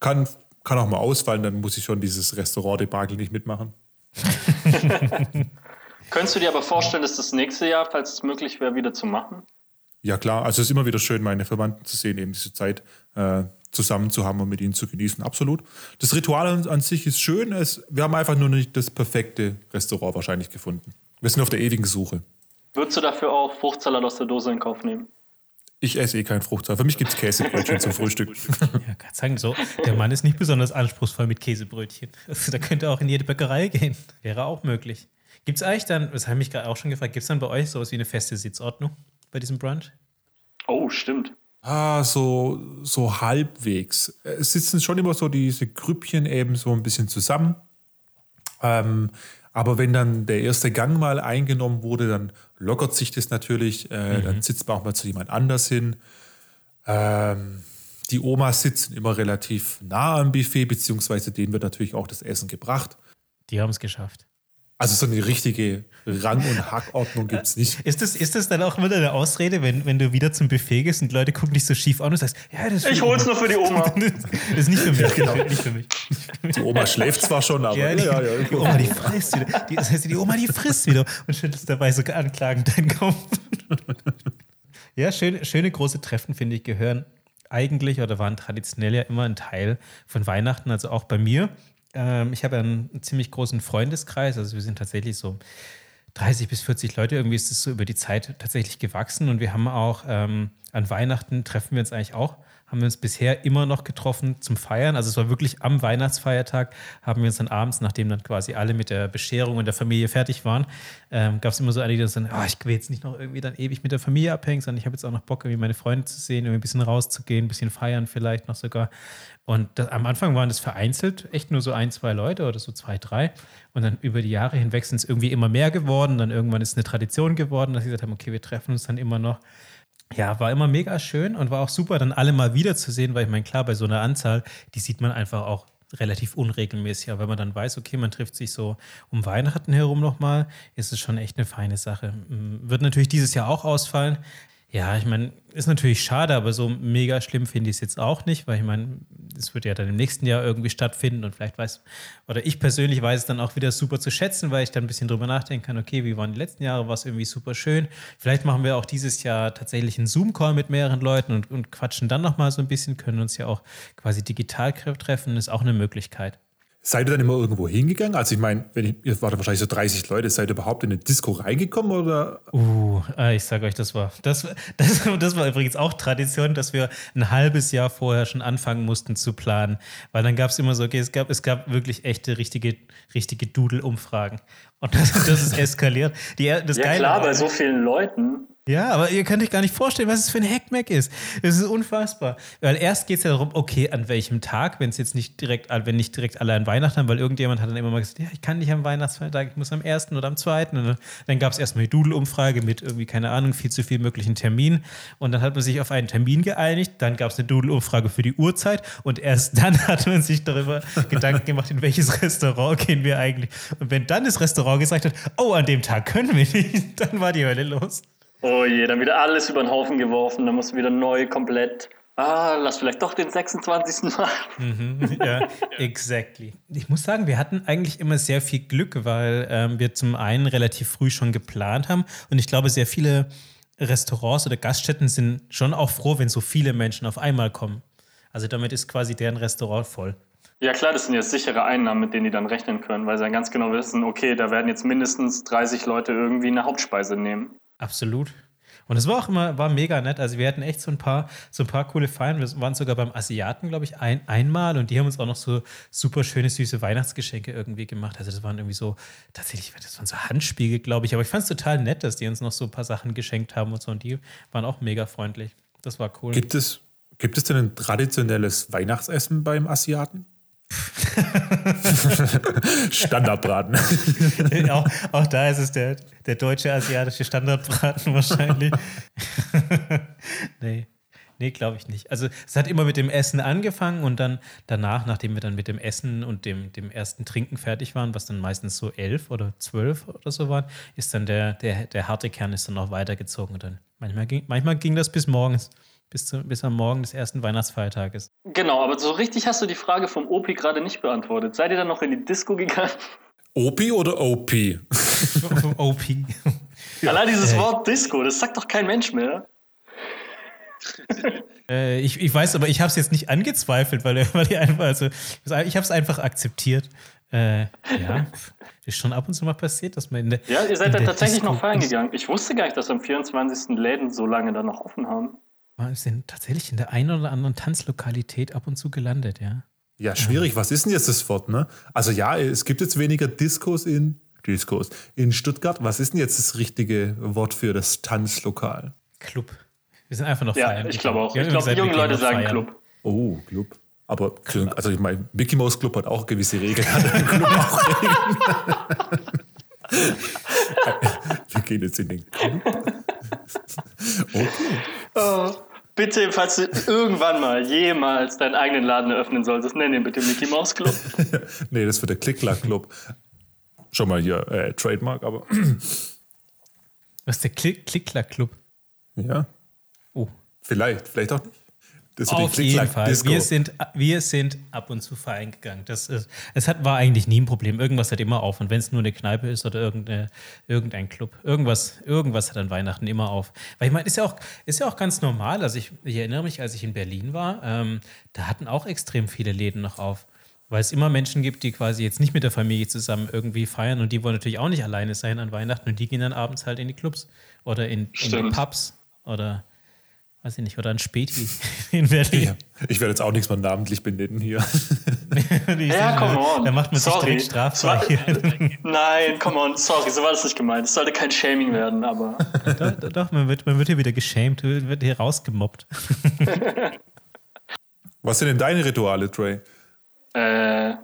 kann, kann auch mal ausfallen, dann muss ich schon dieses Restaurant-Debakel nicht mitmachen. Könntest du dir aber vorstellen, dass das nächste Jahr, falls es möglich wäre, wieder zu machen? Ja, klar. Also es ist immer wieder schön, meine Verwandten zu sehen, eben diese Zeit äh, zusammen zu haben und mit ihnen zu genießen. Absolut. Das Ritual an, an sich ist schön. Es, wir haben einfach nur nicht das perfekte Restaurant wahrscheinlich gefunden. Wir sind auf der ewigen Suche. Würdest du dafür auch Fruchtsalat aus der Dose in Kauf nehmen? Ich esse eh kein Fruchtsalat. Für mich gibt es Käsebrötchen zum Frühstück. Ja, kann sagen, so, der Mann ist nicht besonders anspruchsvoll mit Käsebrötchen. Also, da könnte auch in jede Bäckerei gehen. Wäre auch möglich. Gibt es eigentlich dann, das habe ich mich gerade auch schon gefragt, gibt es dann bei euch sowas wie eine feste Sitzordnung bei diesem Brunch? Oh, stimmt. Ah, so, so halbwegs. Es sitzen schon immer so diese Grüppchen eben so ein bisschen zusammen. Ähm, aber wenn dann der erste Gang mal eingenommen wurde, dann lockert sich das natürlich. Äh, mhm. Dann sitzt man auch mal zu jemand anders hin. Ähm, die Omas sitzen immer relativ nah am Buffet, beziehungsweise denen wird natürlich auch das Essen gebracht. Die haben es geschafft. Also so eine richtige Rang- und Hackordnung gibt es nicht. Ist das, ist das dann auch immer eine Ausrede, wenn, wenn du wieder zum Buffet gehst und Leute gucken dich so schief an und sagst, ja, das ist Ich hol's nur für die Oma. das ist nicht für mich, genau. Nicht für mich. Die Oma schläft zwar schon, aber ja, die, ja, ja, die Oma, die frisst wieder. Die, das heißt, die Oma, die frisst wieder und schüttelt dabei so anklagend deinen Kopf. ja, schöne, schöne große Treffen, finde ich, gehören eigentlich oder waren traditionell ja immer ein Teil von Weihnachten, also auch bei mir. Ähm, ich habe einen, ziemlich großen Freundeskreis, also wir sind tatsächlich so 30 bis 40 Leute. Irgendwie ist es so über die Zeit tatsächlich gewachsen. Und wir haben auch ähm, an Weihnachten treffen wir uns eigentlich auch haben wir uns bisher immer noch getroffen zum Feiern. Also es war wirklich am Weihnachtsfeiertag, haben wir uns dann abends, nachdem dann quasi alle mit der Bescherung und der Familie fertig waren, ähm, gab es immer so einige, die dann, oh, ich will jetzt nicht noch irgendwie dann ewig mit der Familie abhängen, sondern ich habe jetzt auch noch Bock, irgendwie meine Freunde zu sehen, irgendwie ein bisschen rauszugehen, ein bisschen feiern vielleicht noch sogar. Und das, am Anfang waren das vereinzelt, echt nur so ein, zwei Leute oder so zwei, drei. Und dann über die Jahre hinweg sind es irgendwie immer mehr geworden. Dann irgendwann ist es eine Tradition geworden, dass sie gesagt haben, okay, wir treffen uns dann immer noch ja, war immer mega schön und war auch super, dann alle mal wiederzusehen, weil ich meine, klar, bei so einer Anzahl, die sieht man einfach auch relativ unregelmäßig. Aber wenn man dann weiß, okay, man trifft sich so um Weihnachten herum nochmal, ist es schon echt eine feine Sache. Wird natürlich dieses Jahr auch ausfallen. Ja, ich meine, ist natürlich schade, aber so mega schlimm finde ich es jetzt auch nicht, weil ich meine, es wird ja dann im nächsten Jahr irgendwie stattfinden und vielleicht weiß, oder ich persönlich weiß es dann auch wieder super zu schätzen, weil ich dann ein bisschen drüber nachdenken kann, okay, wie waren die letzten Jahre, war es irgendwie super schön. Vielleicht machen wir auch dieses Jahr tatsächlich einen Zoom-Call mit mehreren Leuten und, und quatschen dann nochmal so ein bisschen, können uns ja auch quasi digital treffen, ist auch eine Möglichkeit. Seid ihr dann immer irgendwo hingegangen? Also ich meine, ihr wart wahrscheinlich so 30 Leute, seid ihr überhaupt in eine Disco reingekommen oder? Uh, äh, ich sage euch, das war das, das, das war übrigens auch Tradition, dass wir ein halbes Jahr vorher schon anfangen mussten zu planen, weil dann gab es immer so, okay, es gab es gab wirklich echte richtige richtige Doodle-Umfragen und das, das ist eskaliert. Die, das ja Geile klar, war, bei so vielen Leuten. Ja, aber ihr könnt euch gar nicht vorstellen, was es für ein Hackmack ist. Es ist unfassbar. Weil erst geht es ja darum, okay, an welchem Tag, wenn es jetzt nicht direkt, wenn nicht direkt alle an Weihnachten haben, weil irgendjemand hat dann immer mal gesagt, ja, ich kann nicht am Weihnachtsfeiertag, ich muss am ersten oder am zweiten. Und dann, dann gab es erstmal die Doodle-Umfrage mit irgendwie, keine Ahnung, viel zu viel möglichen Terminen. Und dann hat man sich auf einen Termin geeinigt, dann gab es eine Doodle-Umfrage für die Uhrzeit und erst dann hat man sich darüber Gedanken gemacht, in welches Restaurant gehen wir eigentlich. Und wenn dann das Restaurant gesagt hat, oh, an dem Tag können wir nicht, dann war die Hölle los. Oh je, dann wieder alles über den Haufen geworfen, dann musst du wieder neu komplett. Ah, lass vielleicht doch den 26. machen. Mhm, ja, exactly. Ich muss sagen, wir hatten eigentlich immer sehr viel Glück, weil ähm, wir zum einen relativ früh schon geplant haben und ich glaube, sehr viele Restaurants oder Gaststätten sind schon auch froh, wenn so viele Menschen auf einmal kommen. Also damit ist quasi deren Restaurant voll. Ja klar, das sind ja sichere Einnahmen, mit denen die dann rechnen können, weil sie dann ganz genau wissen, okay, da werden jetzt mindestens 30 Leute irgendwie eine Hauptspeise nehmen. Absolut. Und es war auch immer, war mega nett. Also wir hatten echt so ein paar, so ein paar coole Feiern. Wir waren sogar beim Asiaten, glaube ich, ein, einmal und die haben uns auch noch so super schöne, süße Weihnachtsgeschenke irgendwie gemacht. Also das waren irgendwie so, tatsächlich, das waren so Handspiegel, glaube ich. Aber ich fand es total nett, dass die uns noch so ein paar Sachen geschenkt haben und so. Und die waren auch mega freundlich. Das war cool. Gibt es, gibt es denn ein traditionelles Weihnachtsessen beim Asiaten? Standardbraten. auch, auch, da ist es der, der deutsche asiatische Standardbraten wahrscheinlich. nee. Nee, glaube ich nicht. Also es hat immer mit dem Essen angefangen und dann danach, nachdem wir dann mit dem Essen und dem, dem ersten Trinken fertig waren, was dann meistens so elf oder zwölf oder so waren, ist dann der, der, der harte Kern ist dann noch weitergezogen. Und dann manchmal ging, manchmal ging das bis morgens bis, zu, bis am Morgen des ersten Weihnachtsfeiertages. Genau, aber so richtig hast du die Frage vom Opi gerade nicht beantwortet. Seid ihr dann noch in die Disco gegangen? Opi oder OP? OP. Allein dieses äh, Wort Disco, das sagt doch kein Mensch mehr. äh, ich, ich weiß, aber ich habe es jetzt nicht angezweifelt, weil, weil ich einfach, also ich habe es einfach akzeptiert. Äh, ja, ist schon ab und zu mal passiert, dass man in der. Ja, ihr seid da tatsächlich Disco noch feiern gegangen. Ich wusste gar nicht, dass am 24. Läden so lange da noch offen haben. Wir sind tatsächlich in der einen oder anderen Tanzlokalität ab und zu gelandet, ja. Ja, schwierig. Was ist denn jetzt das Wort, ne? Also ja, es gibt jetzt weniger Diskos in Diskos in Stuttgart. Was ist denn jetzt das richtige Wort für das Tanzlokal? Club. Wir sind einfach noch ja, feiern. Ich glaube auch. Ich glaube, die jungen Leute sagen feiern. Club. Oh, Club. Aber also ich meine, Mickey Mouse Club hat auch gewisse Regeln. Hat Club auch Regeln. Wir gehen jetzt in den Club. Okay. Oh. Bitte, falls du irgendwann mal jemals deinen eigenen Laden eröffnen solltest, nenn ihn bitte Mickey Mouse Club. nee, das wird der Klick-Klack Club. Schon mal hier äh, Trademark, aber. Was ist der Klick-Klack Club? Ja. Oh. Vielleicht, vielleicht auch nicht. Das Auf jeden Fall. Wir sind, wir sind ab und zu feiern gegangen. Das ist, es hat, war eigentlich nie ein Problem. Irgendwas hat immer auf. Und wenn es nur eine Kneipe ist oder irgendeine, irgendein Club, irgendwas, irgendwas hat an Weihnachten immer auf. Weil ich meine, ist ja auch, ist ja auch ganz normal. Also ich, ich erinnere mich, als ich in Berlin war, ähm, da hatten auch extrem viele Läden noch auf. Weil es immer Menschen gibt, die quasi jetzt nicht mit der Familie zusammen irgendwie feiern und die wollen natürlich auch nicht alleine sein an Weihnachten und die gehen dann abends halt in die Clubs oder in, in die Pubs oder weiß ich nicht, oder ein Späti in Berlin. Ja, ich werde jetzt auch nichts mehr namentlich benennen hier. ja, come on. Da macht man sich direkt strafreich. Nein, come on, sorry, so war das nicht gemeint. Es sollte kein Shaming werden, aber. doch, doch, man, wird, man wird hier wieder geschämt, wird hier rausgemobbt. Was sind denn deine Rituale, Trey? Äh,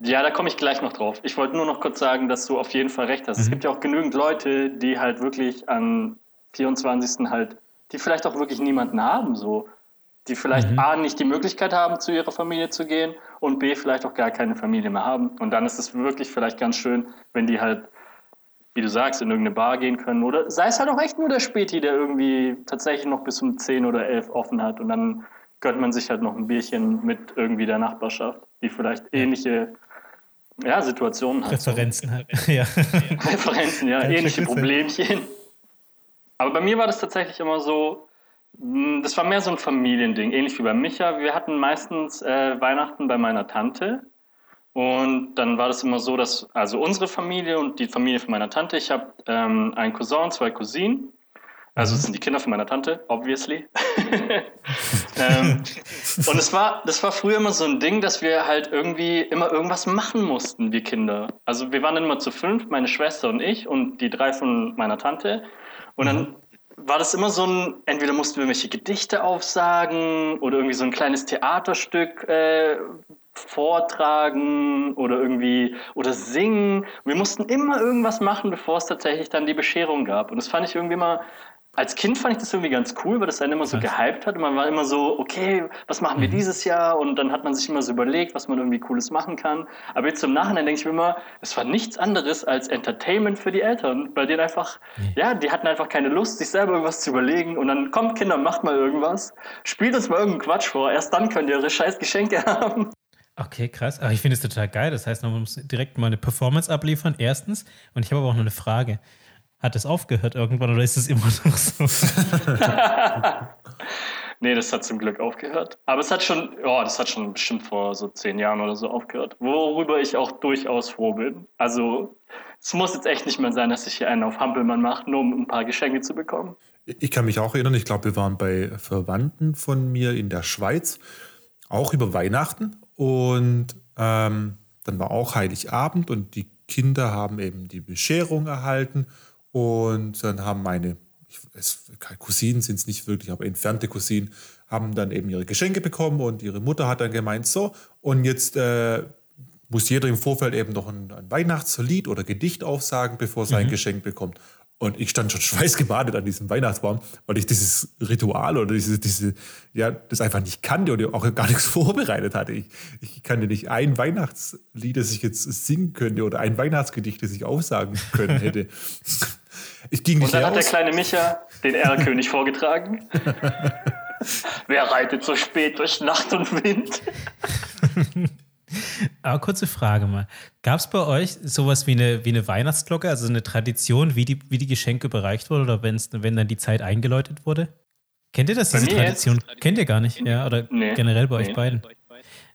ja, da komme ich gleich noch drauf. Ich wollte nur noch kurz sagen, dass du auf jeden Fall recht hast. Mhm. Es gibt ja auch genügend Leute, die halt wirklich am 24. halt die vielleicht auch wirklich niemanden haben, so. Die vielleicht mhm. A, nicht die Möglichkeit haben, zu ihrer Familie zu gehen und B, vielleicht auch gar keine Familie mehr haben. Und dann ist es wirklich vielleicht ganz schön, wenn die halt, wie du sagst, in irgendeine Bar gehen können. Oder sei es halt auch echt nur der Späti, der irgendwie tatsächlich noch bis um 10 oder 11 offen hat. Und dann gönnt man sich halt noch ein Bierchen mit irgendwie der Nachbarschaft, die vielleicht ähnliche ja, Situationen hat. Referenzen halt. Ja. Referenzen, ja, ähnliche Problemchen. Aber bei mir war das tatsächlich immer so, hm, das war mehr so ein Familiending, ähnlich wie bei Micha. Wir hatten meistens äh, Weihnachten bei meiner Tante. Und dann war das immer so, dass also unsere Familie und die Familie von meiner Tante, ich habe ähm, einen Cousin zwei Cousinen. Also das sind die Kinder von meiner Tante, obviously. ähm, und es war, das war früher immer so ein Ding, dass wir halt irgendwie immer irgendwas machen mussten, wir Kinder. Also wir waren dann immer zu fünf, meine Schwester und ich und die drei von meiner Tante. Und dann mhm. war das immer so ein, entweder mussten wir irgendwelche Gedichte aufsagen oder irgendwie so ein kleines Theaterstück äh, vortragen oder irgendwie oder singen. Wir mussten immer irgendwas machen, bevor es tatsächlich dann die Bescherung gab. Und das fand ich irgendwie immer als Kind fand ich das irgendwie ganz cool, weil das dann immer so gehypt hat und man war immer so, okay, was machen wir mhm. dieses Jahr? Und dann hat man sich immer so überlegt, was man irgendwie Cooles machen kann. Aber jetzt im Nachhinein denke ich mir immer, es war nichts anderes als Entertainment für die Eltern, weil denen einfach, ja, die hatten einfach keine Lust, sich selber irgendwas zu überlegen und dann kommt Kinder, macht mal irgendwas, spielt uns mal irgendeinen Quatsch vor, erst dann könnt ihr eure scheiß Geschenke haben. Okay, krass. Aber ich finde es total geil. Das heißt, man muss direkt mal eine Performance abliefern, erstens. Und ich habe aber auch noch eine Frage. Hat es aufgehört irgendwann oder ist es immer noch so? Nee, das hat zum Glück aufgehört. Aber es hat schon, oh, das hat schon bestimmt vor so zehn Jahren oder so aufgehört. Worüber ich auch durchaus froh bin. Also, es muss jetzt echt nicht mehr sein, dass ich hier einen auf Hampelmann mache, nur um ein paar Geschenke zu bekommen. Ich kann mich auch erinnern, ich glaube, wir waren bei Verwandten von mir in der Schweiz, auch über Weihnachten. Und ähm, dann war auch Heiligabend und die Kinder haben eben die Bescherung erhalten. Und dann haben meine ich, es, Cousinen sind es nicht wirklich, aber entfernte Cousinen haben dann eben ihre Geschenke bekommen und ihre Mutter hat dann gemeint, so, und jetzt äh, muss jeder im Vorfeld eben noch ein, ein, Weihnachtslied oder Gedicht aufsagen, bevor er sein mhm. Geschenk bekommt. Und ich stand schon schweißgebadet an diesem Weihnachtsbaum, weil ich dieses Ritual oder diese, diese, ja, das einfach nicht kannte und auch gar nichts vorbereitet hatte. Ich, ich kannte nicht ein Weihnachtslied, das ich jetzt singen könnte oder ein Weihnachtsgedicht, das ich aufsagen können hätte. Ich ging nicht Und dann hat der kleine Micha den Erlkönig vorgetragen. Wer reitet so spät durch Nacht und Wind? Aber kurze Frage mal. Gab es bei euch sowas wie eine, wie eine Weihnachtsglocke, also eine Tradition, wie die, wie die Geschenke überreicht wurden oder wenn's, wenn dann die Zeit eingeläutet wurde? Kennt ihr das, diese Tradition? Jetzt? Kennt ihr gar nicht, ja? Oder nee. generell bei nee. euch beiden?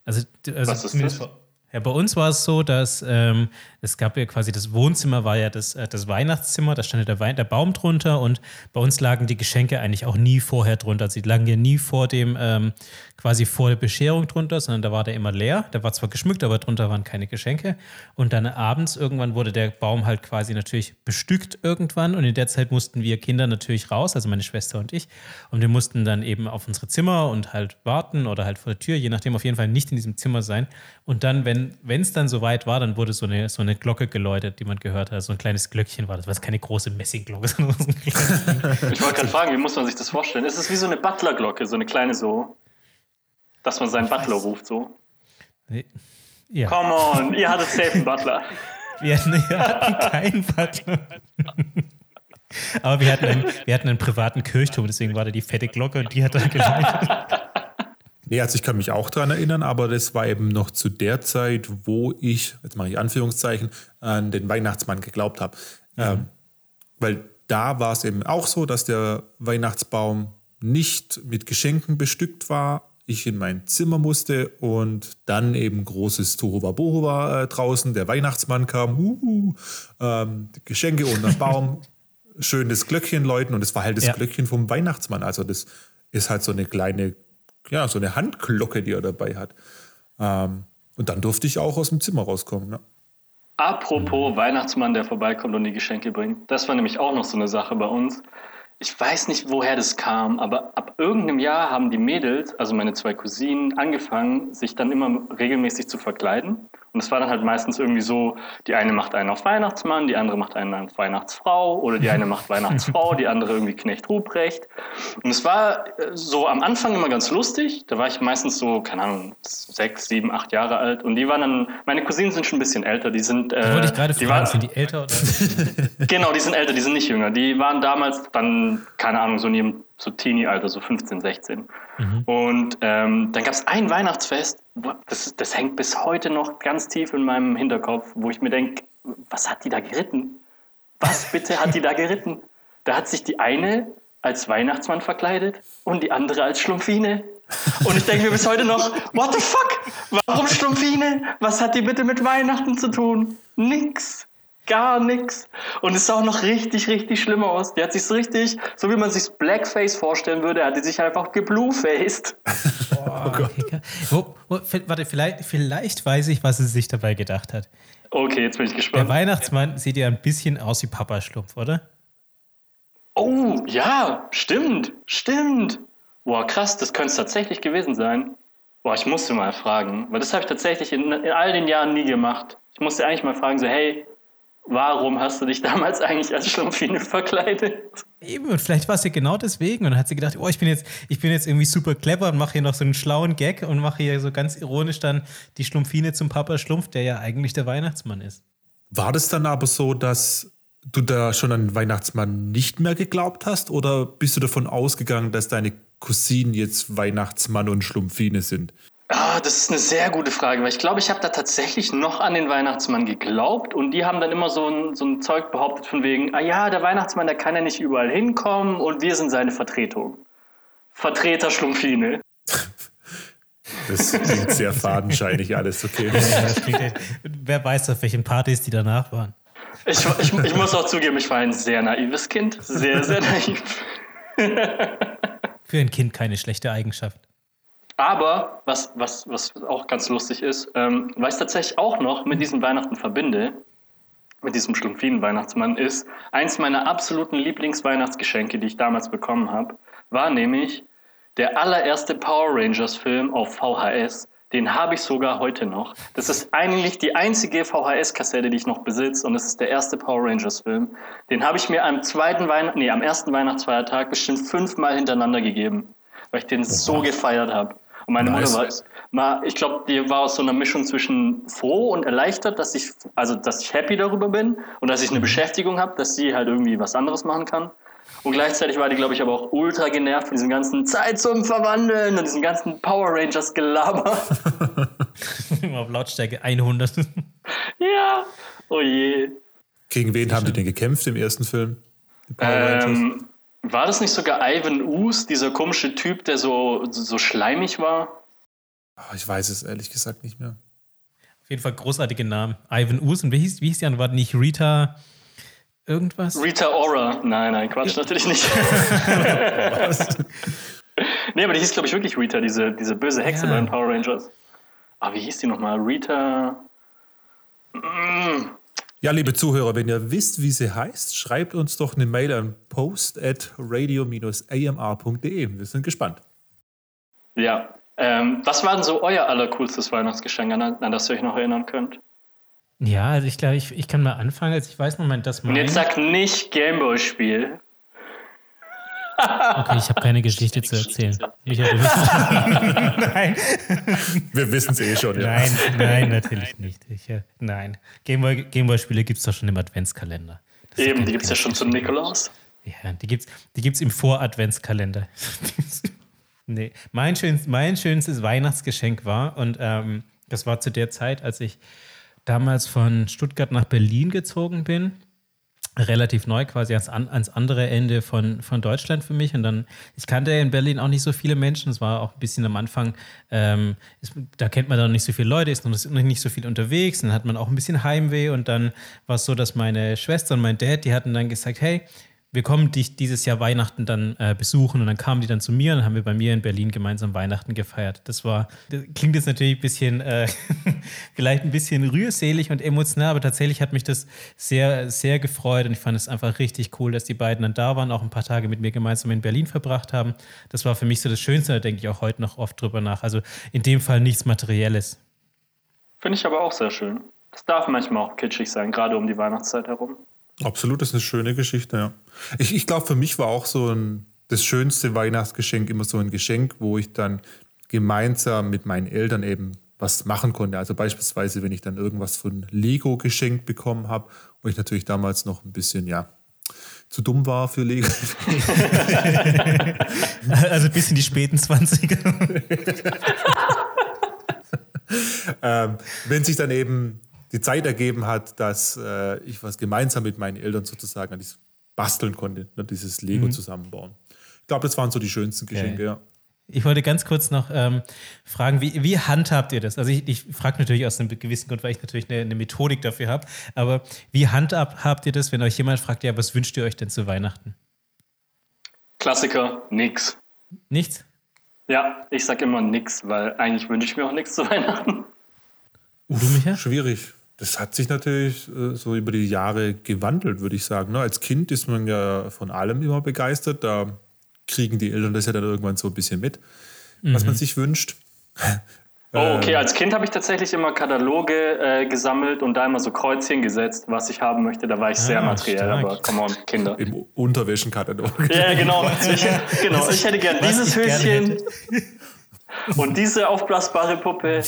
Also, also Was ist das? Ja, bei uns war es so, dass ähm, es gab ja quasi das Wohnzimmer war ja das, äh, das Weihnachtszimmer, da stand ja der, Wein, der Baum drunter und bei uns lagen die Geschenke eigentlich auch nie vorher drunter. Sie lagen ja nie vor dem, ähm, quasi vor der Bescherung drunter, sondern da war der immer leer. Der war zwar geschmückt, aber drunter waren keine Geschenke. Und dann abends irgendwann wurde der Baum halt quasi natürlich bestückt irgendwann und in der Zeit mussten wir Kinder natürlich raus, also meine Schwester und ich. Und wir mussten dann eben auf unsere Zimmer und halt warten oder halt vor der Tür, je nachdem auf jeden Fall nicht in diesem Zimmer sein. Und dann, wenn wenn es dann soweit war, dann wurde so eine, so eine Glocke geläutet, die man gehört hat. So ein kleines Glöckchen war das, was keine große Messingglocke, sondern so ein Ich wollte gerade fragen, wie muss man sich das vorstellen? Ist es wie so eine Butlerglocke, so eine kleine so, dass man seinen Butler ruft so? Nee. Ja. Come on, ihr hattet safe einen Butler. Wir hatten, wir hatten keinen Butler. Aber wir hatten, einen, wir hatten einen privaten Kirchturm, deswegen war da die fette Glocke und die hat dann geläutet. Nee, also ich kann mich auch daran erinnern, aber das war eben noch zu der Zeit, wo ich, jetzt mache ich Anführungszeichen, an den Weihnachtsmann geglaubt habe. Mhm. Ähm, weil da war es eben auch so, dass der Weihnachtsbaum nicht mit Geschenken bestückt war. Ich in mein Zimmer musste und dann eben großes Tohuwabohu war äh, draußen. Der Weihnachtsmann kam, uh, ähm, Geschenke unter Baum, schönes Glöckchen läuten und es war halt das ja. Glöckchen vom Weihnachtsmann. Also das ist halt so eine kleine ja, so eine Handglocke, die er dabei hat. Ähm, und dann durfte ich auch aus dem Zimmer rauskommen. Ja. Apropos Weihnachtsmann, der vorbeikommt und die Geschenke bringt. Das war nämlich auch noch so eine Sache bei uns. Ich weiß nicht, woher das kam, aber ab irgendeinem Jahr haben die Mädels, also meine zwei Cousinen, angefangen, sich dann immer regelmäßig zu verkleiden. Und es war dann halt meistens irgendwie so, die eine macht einen auf Weihnachtsmann, die andere macht einen auf Weihnachtsfrau oder die eine macht Weihnachtsfrau, die andere irgendwie Knecht Ruprecht. Und es war äh, so am Anfang immer ganz lustig. Da war ich meistens so, keine Ahnung, sechs, sieben, acht Jahre alt. Und die waren dann, meine Cousinen sind schon ein bisschen älter. Die sind. Äh, wollte ich gerade fragen, waren, sind die älter oder? genau, die sind älter, die sind nicht jünger. Die waren damals dann, keine Ahnung, so in ihrem so Teenie-Alter, so 15, 16. Mhm. Und ähm, dann gab es ein Weihnachtsfest, das, das hängt bis heute noch ganz tief in meinem Hinterkopf, wo ich mir denke, was hat die da geritten? Was bitte hat die da geritten? Da hat sich die eine als Weihnachtsmann verkleidet und die andere als Schlumpfine. Und ich denke mir bis heute noch, what the fuck? Warum Schlumpfine? Was hat die bitte mit Weihnachten zu tun? Nix gar nichts. Und es sah auch noch richtig, richtig schlimm aus. Die hat sich so richtig, so wie man sich Blackface vorstellen würde, hat die sich einfach gebluefaced. Oh, oh wo, warte, vielleicht, vielleicht weiß ich, was sie sich dabei gedacht hat. Okay, jetzt bin ich gespannt. Der Weihnachtsmann sieht ja ein bisschen aus wie Papa Schlumpf, oder? Oh, ja, stimmt, stimmt. Boah, krass, das könnte es tatsächlich gewesen sein. Boah, ich musste mal fragen, weil das habe ich tatsächlich in, in all den Jahren nie gemacht. Ich musste eigentlich mal fragen, so, hey, warum hast du dich damals eigentlich als Schlumpfine verkleidet? Eben, und vielleicht war es ja genau deswegen. Und dann hat sie gedacht, oh, ich bin jetzt, ich bin jetzt irgendwie super clever und mache hier noch so einen schlauen Gag und mache hier so ganz ironisch dann die Schlumpfine zum Papa Schlumpf, der ja eigentlich der Weihnachtsmann ist. War das dann aber so, dass du da schon an Weihnachtsmann nicht mehr geglaubt hast? Oder bist du davon ausgegangen, dass deine Cousinen jetzt Weihnachtsmann und Schlumpfine sind? Ah, das ist eine sehr gute Frage, weil ich glaube, ich habe da tatsächlich noch an den Weihnachtsmann geglaubt und die haben dann immer so ein, so ein Zeug behauptet von wegen, ah ja, der Weihnachtsmann, der kann ja nicht überall hinkommen und wir sind seine Vertretung. Vertreter Schlumpfine. Das klingt sehr fadenscheinig alles, okay. Wer weiß, auf welchen Partys die danach waren. Ich, ich, ich muss auch zugeben, ich war ein sehr naives Kind. Sehr, sehr naiv. Für ein Kind keine schlechte Eigenschaft. Aber was, was, was auch ganz lustig ist, ähm, was ich tatsächlich auch noch mit diesem Weihnachten verbinde, mit diesem Schlumpfinen-Weihnachtsmann, ist eins meiner absoluten Lieblingsweihnachtsgeschenke, die ich damals bekommen habe, war nämlich der allererste Power Rangers-Film auf VHS. Den habe ich sogar heute noch. Das ist eigentlich die einzige VHS-Kassette, die ich noch besitze, und es ist der erste Power Rangers-Film. Den habe ich mir am zweiten Weihnacht, nee, am ersten Weihnachtsfeiertag bestimmt fünfmal hintereinander gegeben, weil ich den so gefeiert habe. Und meine nice. Mutter war, ich glaube, die war aus so einer Mischung zwischen froh und erleichtert, dass ich, also dass ich happy darüber bin und dass ich eine mhm. Beschäftigung habe, dass sie halt irgendwie was anderes machen kann. Und gleichzeitig war die, glaube ich, aber auch ultra genervt von diesem ganzen Zeit zum Verwandeln und diesem ganzen Power Rangers Gelaber. Auf Lautstärke 100. ja, oh je. Gegen wen haben die denn gekämpft im ersten Film? Die Power Rangers? War das nicht sogar Ivan Oos, dieser komische Typ, der so, so schleimig war? Oh, ich weiß es ehrlich gesagt nicht mehr. Auf jeden Fall großartige Namen. Ivan Oos und wie hieß, wie hieß die andere? War nicht Rita irgendwas? Rita Ora. Nein, nein, Quatsch, natürlich nicht. nee, aber die hieß, glaube ich, wirklich Rita, diese, diese böse Hexe ja. bei den Power Rangers. Ah, wie hieß die nochmal? Rita. Mm. Ja, liebe Zuhörer, wenn ihr wisst, wie sie heißt, schreibt uns doch eine Mail an post at radio-amr.de. Wir sind gespannt. Ja. Ähm, was war denn so euer allercoolstes Weihnachtsgeschenk, an, an das ihr euch noch erinnern könnt? Ja, also ich glaube, ich, ich kann mal anfangen. Also ich weiß, Moment, das mein... Und jetzt sag nicht Gameboy-Spiel. Okay, ich habe keine Geschichte zu erzählen. Michael, nein. Wir wissen es eh schon, ja. Nein, nein, natürlich nicht. Ich, äh, nein. Gameboy-Spiele Gameboy gibt es doch schon im Adventskalender. Das Eben, die gibt es ja schon zum Nikolaus. Ja, die gibt es die gibt's im Vor-Adventskalender. nee, mein, schönst, mein schönstes Weihnachtsgeschenk war, und ähm, das war zu der Zeit, als ich damals von Stuttgart nach Berlin gezogen bin relativ neu quasi ans, ans andere Ende von, von Deutschland für mich. Und dann, ich kannte in Berlin auch nicht so viele Menschen. Es war auch ein bisschen am Anfang, ähm, ist, da kennt man dann nicht so viele Leute, ist noch nicht so viel unterwegs. Dann hat man auch ein bisschen Heimweh. Und dann war es so, dass meine Schwester und mein Dad, die hatten dann gesagt, hey, wir kommen dich dieses Jahr Weihnachten dann äh, besuchen und dann kamen die dann zu mir und dann haben wir bei mir in Berlin gemeinsam Weihnachten gefeiert. Das war, das klingt jetzt natürlich ein bisschen, äh, vielleicht ein bisschen rührselig und emotional, aber tatsächlich hat mich das sehr, sehr gefreut und ich fand es einfach richtig cool, dass die beiden dann da waren, auch ein paar Tage mit mir gemeinsam in Berlin verbracht haben. Das war für mich so das Schönste, da denke ich auch heute noch oft drüber nach. Also in dem Fall nichts Materielles. Finde ich aber auch sehr schön. Das darf manchmal auch kitschig sein, gerade um die Weihnachtszeit herum. Absolut, das ist eine schöne Geschichte, ja. Ich, ich glaube, für mich war auch so ein, das schönste Weihnachtsgeschenk immer so ein Geschenk, wo ich dann gemeinsam mit meinen Eltern eben was machen konnte. Also beispielsweise, wenn ich dann irgendwas von Lego geschenkt bekommen habe und ich natürlich damals noch ein bisschen, ja, zu dumm war für Lego. also bis in die späten 20er. ähm, wenn sich dann eben die Zeit ergeben hat, dass äh, ich was gemeinsam mit meinen Eltern sozusagen an dieses basteln konnte, ne, dieses Lego mhm. zusammenbauen. Ich glaube, das waren so die schönsten Geschenke, okay. ja. Ich wollte ganz kurz noch ähm, fragen, wie, wie, handhabt ihr das? Also ich, ich frage natürlich aus einem gewissen Grund, weil ich natürlich eine, eine Methodik dafür habe, aber wie handhabt ihr das, wenn euch jemand fragt, ja, was wünscht ihr euch denn zu Weihnachten? Klassiker, nix. Nichts? Ja, ich sage immer nix, weil eigentlich wünsche ich mir auch nichts zu Weihnachten. Uh, du, Micha? Schwierig. Das hat sich natürlich äh, so über die Jahre gewandelt, würde ich sagen. Ne? Als Kind ist man ja von allem immer begeistert. Da kriegen die Eltern das ja dann irgendwann so ein bisschen mit, mhm. was man sich wünscht. Oh, okay. Als Kind habe ich tatsächlich immer Kataloge äh, gesammelt und da immer so Kreuzchen gesetzt, was ich haben möchte. Da war ich sehr ah, materiell, stark. aber come on, Kinder. Im Unterwäschenkatalog. Ja, genau. Ich, genau. ich hätte gern dieses Höschen und diese aufblasbare Puppe.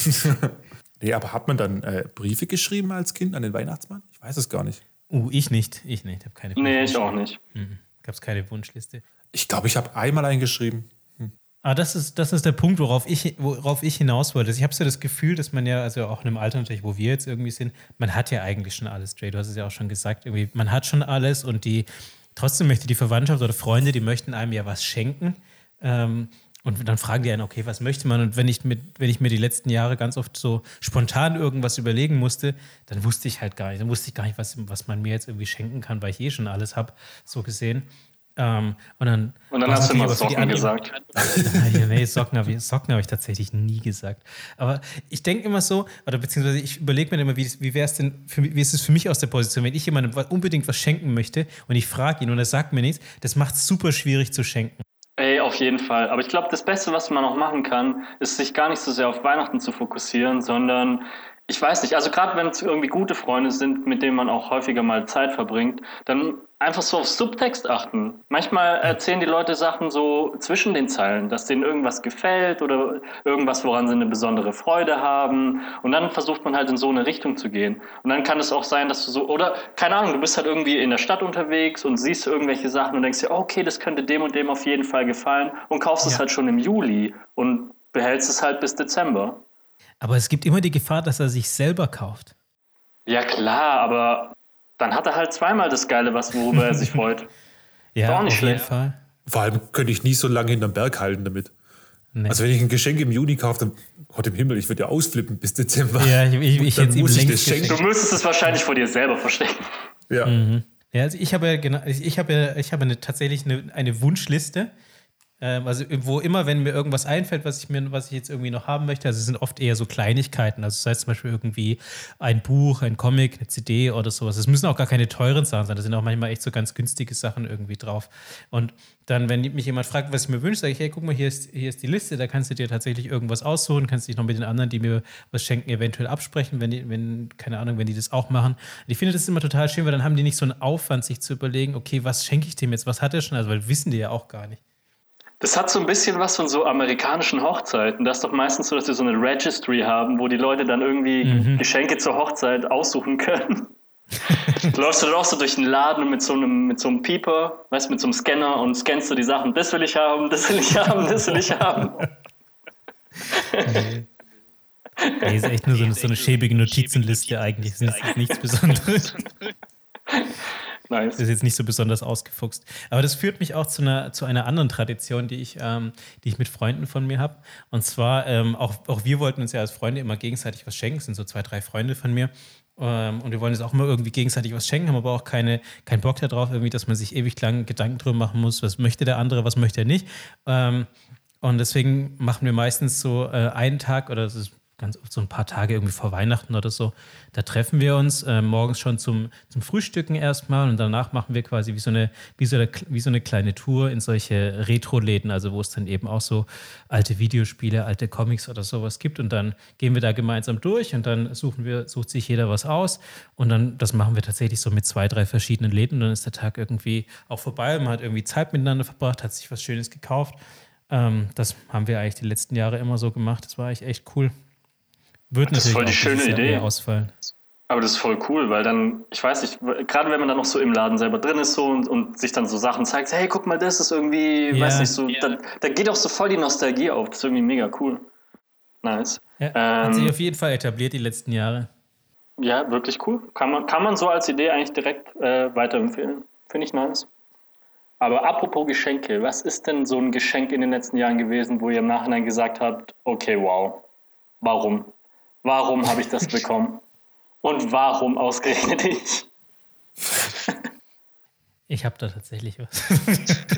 Nee, aber hat man dann äh, Briefe geschrieben als Kind an den Weihnachtsmann? Ich weiß es gar nicht. Uh, ich nicht. Ich nicht. Ich habe keine Nee, ich auch nicht. Mhm. Gab es keine Wunschliste? Ich glaube, ich habe einmal eingeschrieben. Hm. Ah, das ist, das ist der Punkt, worauf ich, worauf ich hinaus wollte. Ich habe so das Gefühl, dass man ja, also auch in einem Alter natürlich, wo wir jetzt irgendwie sind, man hat ja eigentlich schon alles, Jay. Du hast es ja auch schon gesagt, irgendwie, man hat schon alles und die, trotzdem möchte die Verwandtschaft oder Freunde, die möchten einem ja was schenken. Ähm, und dann fragen die einen, okay, was möchte man? Und wenn ich, mit, wenn ich mir die letzten Jahre ganz oft so spontan irgendwas überlegen musste, dann wusste ich halt gar nicht, dann wusste ich gar nicht, was, was man mir jetzt irgendwie schenken kann, weil ich eh schon alles habe, so gesehen. Ähm, und dann, und dann hast du immer Socken gesagt. nee, Socken habe ich, hab ich tatsächlich nie gesagt. Aber ich denke immer so, oder beziehungsweise ich überlege mir immer, wie, wie wäre es denn, für, wie ist es für mich aus der Position, wenn ich jemandem unbedingt was schenken möchte und ich frage ihn und er sagt mir nichts, das macht es super schwierig zu schenken. Ey, auf jeden Fall. Aber ich glaube, das Beste, was man auch machen kann, ist sich gar nicht so sehr auf Weihnachten zu fokussieren, sondern ich weiß nicht, also gerade wenn es irgendwie gute Freunde sind, mit denen man auch häufiger mal Zeit verbringt, dann einfach so auf Subtext achten. Manchmal erzählen die Leute Sachen so zwischen den Zeilen, dass denen irgendwas gefällt oder irgendwas, woran sie eine besondere Freude haben. Und dann versucht man halt in so eine Richtung zu gehen. Und dann kann es auch sein, dass du so, oder keine Ahnung, du bist halt irgendwie in der Stadt unterwegs und siehst irgendwelche Sachen und denkst dir, okay, das könnte dem und dem auf jeden Fall gefallen und kaufst ja. es halt schon im Juli und behältst es halt bis Dezember. Aber es gibt immer die Gefahr, dass er sich selber kauft. Ja, klar, aber dann hat er halt zweimal das Geile, was worüber er sich freut. ja, auf jeden Fall. Vor allem könnte ich nie so lange hinterm Berg halten damit. Nee. Also wenn ich ein Geschenk im Juni kaufe, dann Gott im Himmel, ich würde ja ausflippen bis Dezember. Ja, ich, ich, ich jetzt muss ich das schenken. Du müsstest es wahrscheinlich vor dir selber verstecken. Ja. Mhm. Ja, also ich habe ja genau, ich habe ja, ich habe eine, tatsächlich eine, eine Wunschliste also wo immer, wenn mir irgendwas einfällt, was ich mir, was ich jetzt irgendwie noch haben möchte, also es sind oft eher so Kleinigkeiten. Also sei es zum Beispiel irgendwie ein Buch, ein Comic, eine CD oder sowas. Es müssen auch gar keine teuren Sachen sein. Da sind auch manchmal echt so ganz günstige Sachen irgendwie drauf. Und dann, wenn mich jemand fragt, was ich mir wünsche, sage ich, hey, guck mal, hier ist, hier ist die Liste, da kannst du dir tatsächlich irgendwas aussuchen, kannst dich noch mit den anderen, die mir was schenken, eventuell absprechen, wenn die, wenn, keine Ahnung, wenn die das auch machen. Und ich finde das immer total schön, weil dann haben die nicht so einen Aufwand, sich zu überlegen, okay, was schenke ich dem jetzt, was hat er schon, also weil wissen die ja auch gar nicht. Das hat so ein bisschen was von so amerikanischen Hochzeiten. Das ist doch meistens so, dass wir so eine Registry haben, wo die Leute dann irgendwie mhm. Geschenke zur Hochzeit aussuchen können. du läufst du auch so durch den Laden mit so einem, mit so einem Pieper, weißt mit so einem Scanner und scannst du die Sachen. Das will ich haben, das will ich haben, das will ich haben. Nee. Nee, ist echt nur so eine, so eine schäbige Notizenliste eigentlich. Das ist nichts Besonderes. Nice. Das ist jetzt nicht so besonders ausgefuchst. Aber das führt mich auch zu einer, zu einer anderen Tradition, die ich, ähm, die ich mit Freunden von mir habe. Und zwar, ähm, auch, auch wir wollten uns ja als Freunde immer gegenseitig was schenken. Das sind so zwei, drei Freunde von mir. Ähm, und wir wollen jetzt auch immer irgendwie gegenseitig was schenken, haben aber auch keine, keinen Bock darauf, irgendwie, dass man sich ewig lang Gedanken drüber machen muss, was möchte der andere, was möchte er nicht. Ähm, und deswegen machen wir meistens so äh, einen Tag oder das ist ganz oft so ein paar Tage irgendwie vor Weihnachten oder so. Da treffen wir uns äh, morgens schon zum, zum Frühstücken erstmal und danach machen wir quasi wie so, eine, wie, so eine, wie so eine kleine Tour in solche Retro-Läden, also wo es dann eben auch so alte Videospiele, alte Comics oder sowas gibt. Und dann gehen wir da gemeinsam durch und dann suchen wir, sucht sich jeder was aus. Und dann, das machen wir tatsächlich so mit zwei, drei verschiedenen Läden. Und dann ist der Tag irgendwie auch vorbei. Man hat irgendwie Zeit miteinander verbracht, hat sich was Schönes gekauft. Ähm, das haben wir eigentlich die letzten Jahre immer so gemacht. Das war eigentlich echt cool. Wird das natürlich ist voll die schöne Idee. ausfallen. Aber das ist voll cool, weil dann, ich weiß nicht, gerade wenn man dann noch so im Laden selber drin ist so und, und sich dann so Sachen zeigt, hey, guck mal, das ist irgendwie, ja. weiß nicht, so, ja. da, da, geht auch so voll die Nostalgie auf. Das ist irgendwie mega cool. Nice. Ja, ähm, hat sich auf jeden Fall etabliert die letzten Jahre. Ja, wirklich cool. Kann man, kann man so als Idee eigentlich direkt äh, weiterempfehlen. Finde ich nice. Aber apropos Geschenke, was ist denn so ein Geschenk in den letzten Jahren gewesen, wo ihr im Nachhinein gesagt habt, okay, wow, warum? Warum habe ich das bekommen? Und warum ausgerechnet ich? Ich habe da tatsächlich was.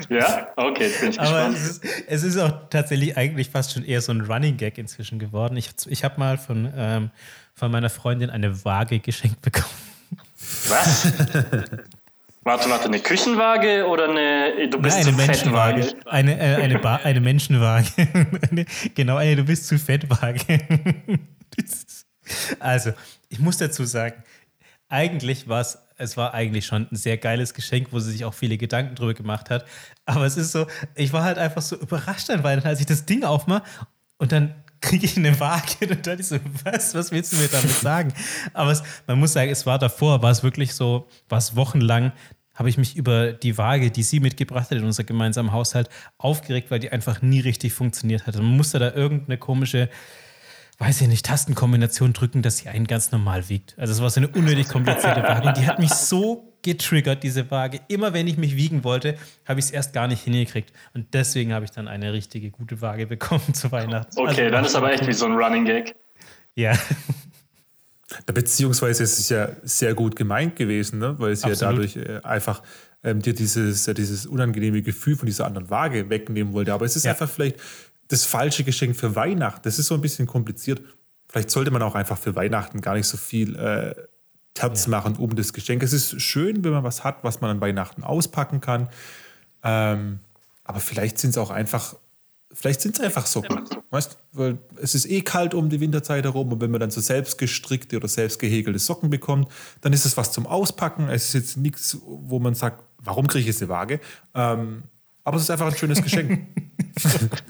ja? Okay, jetzt bin ich Aber es ist, es ist, auch tatsächlich eigentlich fast schon eher so ein Running Gag inzwischen geworden. Ich, ich habe mal von, ähm, von meiner Freundin eine Waage geschenkt bekommen. Was? warte, warte, eine Küchenwaage oder eine. Du bist Nein, eine Menschenwaage. Eine, äh, eine, eine Menschenwaage. genau, eine Du bist zu Fettwaage. Also, ich muss dazu sagen, eigentlich war es, es war eigentlich schon ein sehr geiles Geschenk, wo sie sich auch viele Gedanken drüber gemacht hat. Aber es ist so, ich war halt einfach so überrascht an Weihnachten, als ich das Ding aufmache und dann kriege ich eine Waage und dann ich so, was, was willst du mir damit sagen? Aber es, man muss sagen, es war davor, war es wirklich so, war es wochenlang, habe ich mich über die Waage, die sie mitgebracht hat in unser gemeinsamen Haushalt, aufgeregt, weil die einfach nie richtig funktioniert hat. Man musste da irgendeine komische weiß ich nicht, Tastenkombination drücken, dass sie einen ganz normal wiegt. Also es war so eine unnötig komplizierte Waage. Und die hat mich so getriggert, diese Waage. Immer wenn ich mich wiegen wollte, habe ich es erst gar nicht hingekriegt. Und deswegen habe ich dann eine richtige gute Waage bekommen zu Weihnachten. Okay, also, dann ist aber echt wie so ein Running Gag. Ja. Beziehungsweise es ist ja sehr gut gemeint gewesen, ne? weil es Absolut. ja dadurch äh, einfach ähm, dir dieses, ja, dieses unangenehme Gefühl von dieser anderen Waage wegnehmen wollte. Aber es ist ja. einfach vielleicht das falsche Geschenk für Weihnachten. Das ist so ein bisschen kompliziert. Vielleicht sollte man auch einfach für Weihnachten gar nicht so viel äh, Terz ja. machen um das Geschenk. Es ist schön, wenn man was hat, was man an Weihnachten auspacken kann. Ähm, aber vielleicht sind es auch einfach, vielleicht sind es einfach Socken. Weißt weil es ist eh kalt um die Winterzeit herum und wenn man dann so selbst gestrickte oder selbst gehäkelte Socken bekommt, dann ist es was zum Auspacken. Es ist jetzt nichts, wo man sagt, warum kriege ich jetzt eine Waage? Ähm, aber es ist einfach ein schönes Geschenk.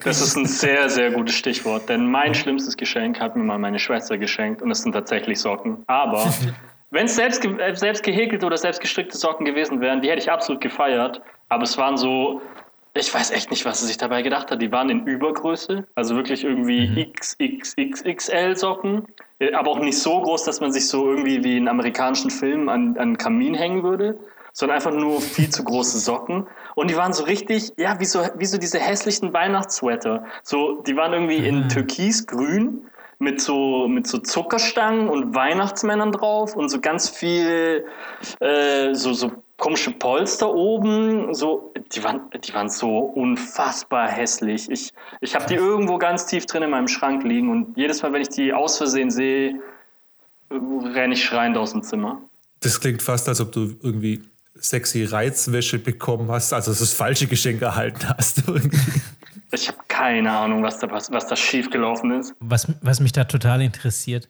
Das ist ein sehr, sehr gutes Stichwort, denn mein schlimmstes Geschenk hat mir mal meine Schwester geschenkt und es sind tatsächlich Socken. Aber wenn es selbst, äh, selbst gehäkelte oder selbst gestrickte Socken gewesen wären, die hätte ich absolut gefeiert. Aber es waren so, ich weiß echt nicht, was sie sich dabei gedacht hat. Die waren in Übergröße, also wirklich irgendwie mhm. XXXXL Socken, äh, aber auch nicht so groß, dass man sich so irgendwie wie in amerikanischen Filmen an, an einen Kamin hängen würde, sondern einfach nur viel zu große Socken. Und die waren so richtig, ja, wie so, wie so diese hässlichen Weihnachtssweater. So, die waren irgendwie in mhm. türkisgrün mit so, mit so Zuckerstangen und Weihnachtsmännern drauf und so ganz viel, äh, so, so komische Polster oben. So, die, waren, die waren so unfassbar hässlich. Ich, ich habe die irgendwo ganz tief drin in meinem Schrank liegen und jedes Mal, wenn ich die aus Versehen sehe, renne ich schreiend aus dem Zimmer. Das klingt fast, als ob du irgendwie sexy Reizwäsche bekommen hast, also das falsche Geschenk erhalten hast. Ich habe keine Ahnung, was da, was, was da schiefgelaufen ist. Was, was mich da total interessiert,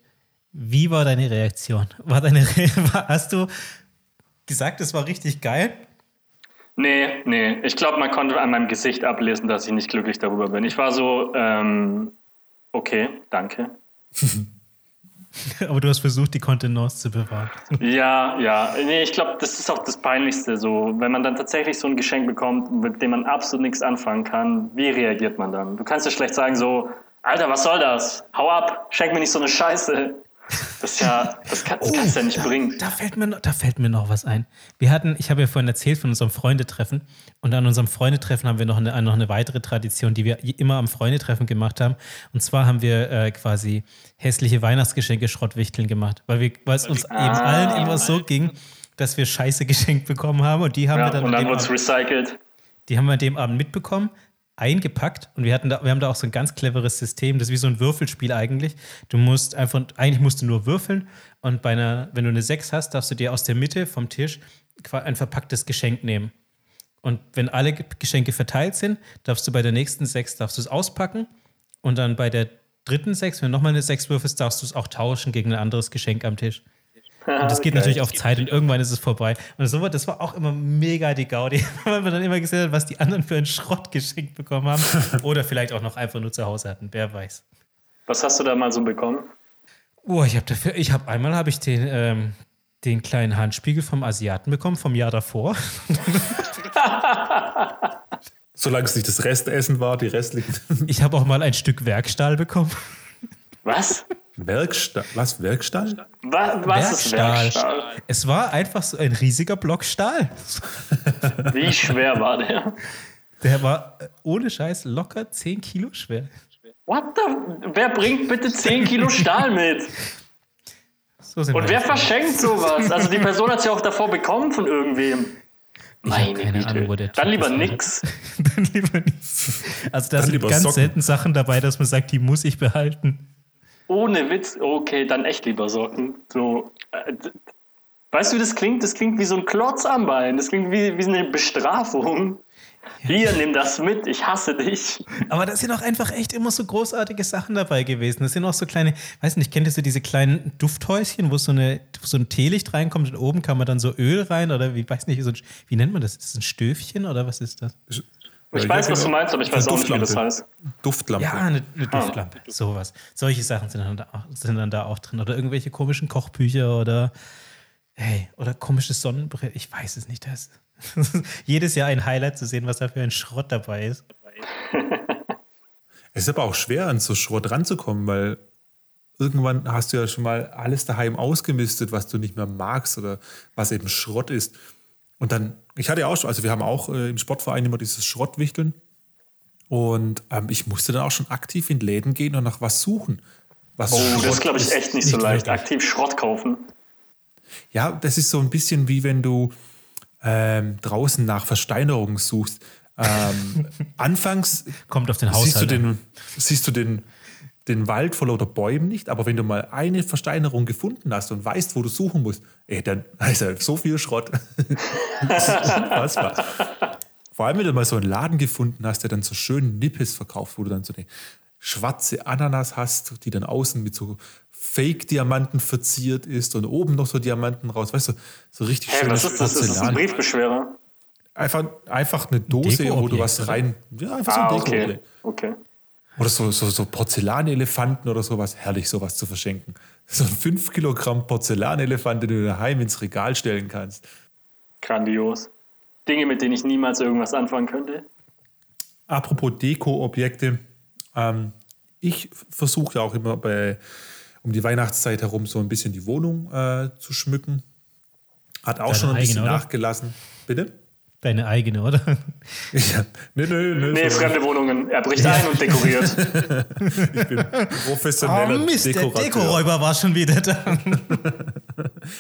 wie war deine Reaktion? War deine Re hast du gesagt, es war richtig geil? Nee, nee. Ich glaube, man konnte an meinem Gesicht ablesen, dass ich nicht glücklich darüber bin. Ich war so, ähm, okay, danke. Aber du hast versucht, die Kontenance zu bewahren. Ja, ja. Nee, ich glaube, das ist auch das Peinlichste. So, wenn man dann tatsächlich so ein Geschenk bekommt, mit dem man absolut nichts anfangen kann, wie reagiert man dann? Du kannst ja schlecht sagen so, Alter, was soll das? Hau ab, schenk mir nicht so eine Scheiße. Das, ja, das, kann, das oh, kannst du ja nicht bringen. Da fällt, mir, da fällt mir noch was ein. Wir hatten, ich habe ja vorhin erzählt von unserem Freundetreffen. Und an unserem Freundetreffen haben wir noch eine, noch eine weitere Tradition, die wir immer am Freundetreffen gemacht haben. Und zwar haben wir äh, quasi hässliche Weihnachtsgeschenke Schrottwichteln gemacht. Weil, wir, weil es uns ah, eben allen immer so ging, dass wir Scheiße geschenkt bekommen haben. Und die haben ja, wir dann. Und dann wurde es recycelt. Die haben wir an dem Abend mitbekommen eingepackt und wir hatten da, wir haben da auch so ein ganz cleveres System, das ist wie so ein Würfelspiel eigentlich. Du musst einfach, eigentlich musst du nur würfeln und bei einer, wenn du eine 6 hast, darfst du dir aus der Mitte vom Tisch ein verpacktes Geschenk nehmen. Und wenn alle Geschenke verteilt sind, darfst du bei der nächsten 6 darfst du es auspacken und dann bei der dritten 6, wenn du nochmal eine 6 würfelst, darfst du es auch tauschen gegen ein anderes Geschenk am Tisch. Und das geht okay. natürlich auf Zeit und irgendwann ist es vorbei. Und so, das war auch immer mega die Gaudi, weil man dann immer gesehen hat, was die anderen für einen Schrott geschenkt bekommen haben. Oder vielleicht auch noch einfach nur zu Hause hatten, wer weiß. Was hast du da mal so bekommen? Oh, ich habe dafür, ich habe einmal habe ich den, ähm, den kleinen Handspiegel vom Asiaten bekommen, vom Jahr davor. Solange es nicht das Restessen war, die restlichen. Ich habe auch mal ein Stück Werkstahl bekommen. Was? Werkstahl. Was? Werkstahl? Was, was ist Werkstahl? Es war einfach so ein riesiger Block Stahl. Wie schwer war der? Der war äh, ohne Scheiß locker 10 Kilo schwer. What the? Wer bringt bitte 10 Kilo Stahl mit? So Und wer verschenkt sowas? Also die Person hat es ja auch davor bekommen von irgendwem. Meine Güte. Ahnung, Dann lieber nix. Dann lieber nichts. Also da sind ganz Socken. selten Sachen dabei, dass man sagt, die muss ich behalten. Ohne Witz, okay, dann echt lieber Socken. So, äh, weißt du, wie das klingt? Das klingt wie so ein Klotz am Bein. Das klingt wie, wie eine Bestrafung. Hier, nimm das mit, ich hasse dich. Aber da sind auch einfach echt immer so großartige Sachen dabei gewesen. Das sind auch so kleine, weiß nicht, kennt ihr so diese kleinen Dufthäuschen, wo so, eine, so ein Teelicht reinkommt und oben kann man dann so Öl rein oder wie, weiß nicht, so ein, wie nennt man das? Ist das ein Stöfchen oder was ist das? Ich ja, weiß, was du meinst, aber ich weiß auch nicht, wie das heißt. Duftlampe. Ja, eine, eine ah. Duftlampe. Ah. Sowas. Solche Sachen sind dann, da, sind dann da auch drin. Oder irgendwelche komischen Kochbücher oder hey, oder komische Sonnenbrille. Ich weiß es nicht. Das jedes Jahr ein Highlight zu sehen, was da für ein Schrott dabei ist. es ist aber auch schwer, an so Schrott ranzukommen, weil irgendwann hast du ja schon mal alles daheim ausgemistet, was du nicht mehr magst oder was eben Schrott ist. Und dann, ich hatte ja auch schon, also wir haben auch äh, im Sportverein immer dieses Schrottwichteln. Und ähm, ich musste dann auch schon aktiv in Läden gehen und nach was suchen. Was oh, Schrott das glaube ich echt nicht, nicht so leicht. Wirklich. Aktiv Schrott kaufen. Ja, das ist so ein bisschen wie wenn du ähm, draußen nach Versteinerung suchst. Ähm, anfangs kommt auf den Haushalt. Siehst du den, siehst du den, den Wald vor lauter Bäumen nicht, aber wenn du mal eine Versteinerung gefunden hast und weißt, wo du suchen musst, ey, dann ist ja so viel Schrott. das ist unfassbar. Vor allem, wenn du mal so einen Laden gefunden hast, der dann so schön Nippes verkauft, wo du dann so eine schwarze Ananas hast, die dann außen mit so Fake-Diamanten verziert ist und oben noch so Diamanten raus. Weißt du, so richtig hey, schönes was ist das? Ist das ein Briefbeschwerer? Einfach, einfach eine Dose, wo du was rein. Ja, einfach ah, so ein okay. okay. Oder so, so, so Porzellanelefanten oder sowas. Herrlich, sowas zu verschenken. So ein 5 Kilogramm Porzellanelefant, den du daheim ins Regal stellen kannst. Grandios. Dinge, mit denen ich niemals irgendwas anfangen könnte. Apropos Deko-Objekte. Ähm, ich versuche auch immer bei, um die Weihnachtszeit herum so ein bisschen die Wohnung äh, zu schmücken. Hat auch Deine schon ein bisschen eigene, nachgelassen. Bitte? Deine eigene, oder? Ja. Nee, nee, nee. Nee, fremde Wohnungen. Er bricht ja. ein und dekoriert. ich bin professioneller oh Mist, Dekorateur. der Dekoräuber war schon wieder da.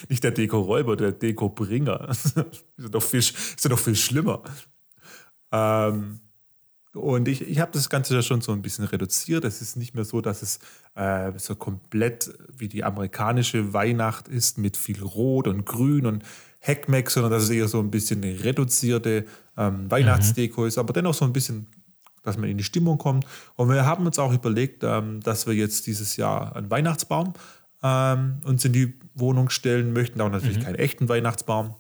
Nicht der Dekoräuber, der Dekobringer. ist ja doch viel, ist ja doch viel schlimmer. Ähm, und ich, ich habe das Ganze ja schon so ein bisschen reduziert. Es ist nicht mehr so, dass es äh, so komplett wie die amerikanische Weihnacht ist mit viel Rot und Grün und Heckmeck, sondern dass es eher so ein bisschen eine reduzierte ähm, Weihnachtsdeko mhm. ist, aber dennoch so ein bisschen, dass man in die Stimmung kommt. Und wir haben uns auch überlegt, ähm, dass wir jetzt dieses Jahr einen Weihnachtsbaum ähm, uns in die Wohnung stellen möchten, auch natürlich mhm. keinen echten Weihnachtsbaum.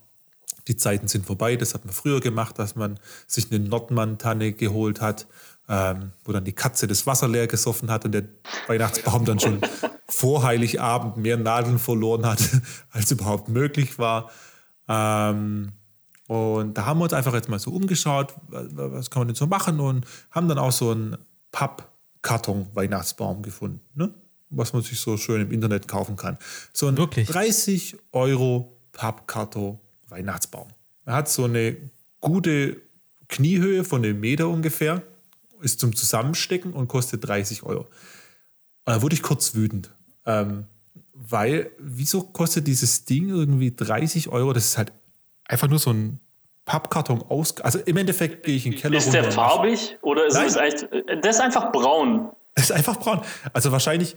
Die Zeiten sind vorbei, das hat man früher gemacht, dass man sich eine Nordmann-Tanne geholt hat, ähm, wo dann die Katze das Wasser leer gesoffen hat und der Weihnachtsbaum dann schon vor Heiligabend mehr Nadeln verloren hat, als überhaupt möglich war. Ähm, und da haben wir uns einfach jetzt mal so umgeschaut, was kann man denn so machen und haben dann auch so einen Pappkarton-Weihnachtsbaum gefunden, ne? was man sich so schön im Internet kaufen kann. So ein Wirklich? 30 Euro Pappkarton-Weihnachtsbaum. Er hat so eine gute Kniehöhe von einem Meter ungefähr, ist zum Zusammenstecken und kostet 30 Euro. Und da wurde ich kurz wütend. Ähm, weil, wieso kostet dieses Ding irgendwie 30 Euro? Das ist halt einfach nur so ein Pappkarton aus. Also im Endeffekt gehe ich in den Keller. Ist der farbig oder ist Nein. es echt. Der ist einfach braun. Das ist einfach braun. Also wahrscheinlich.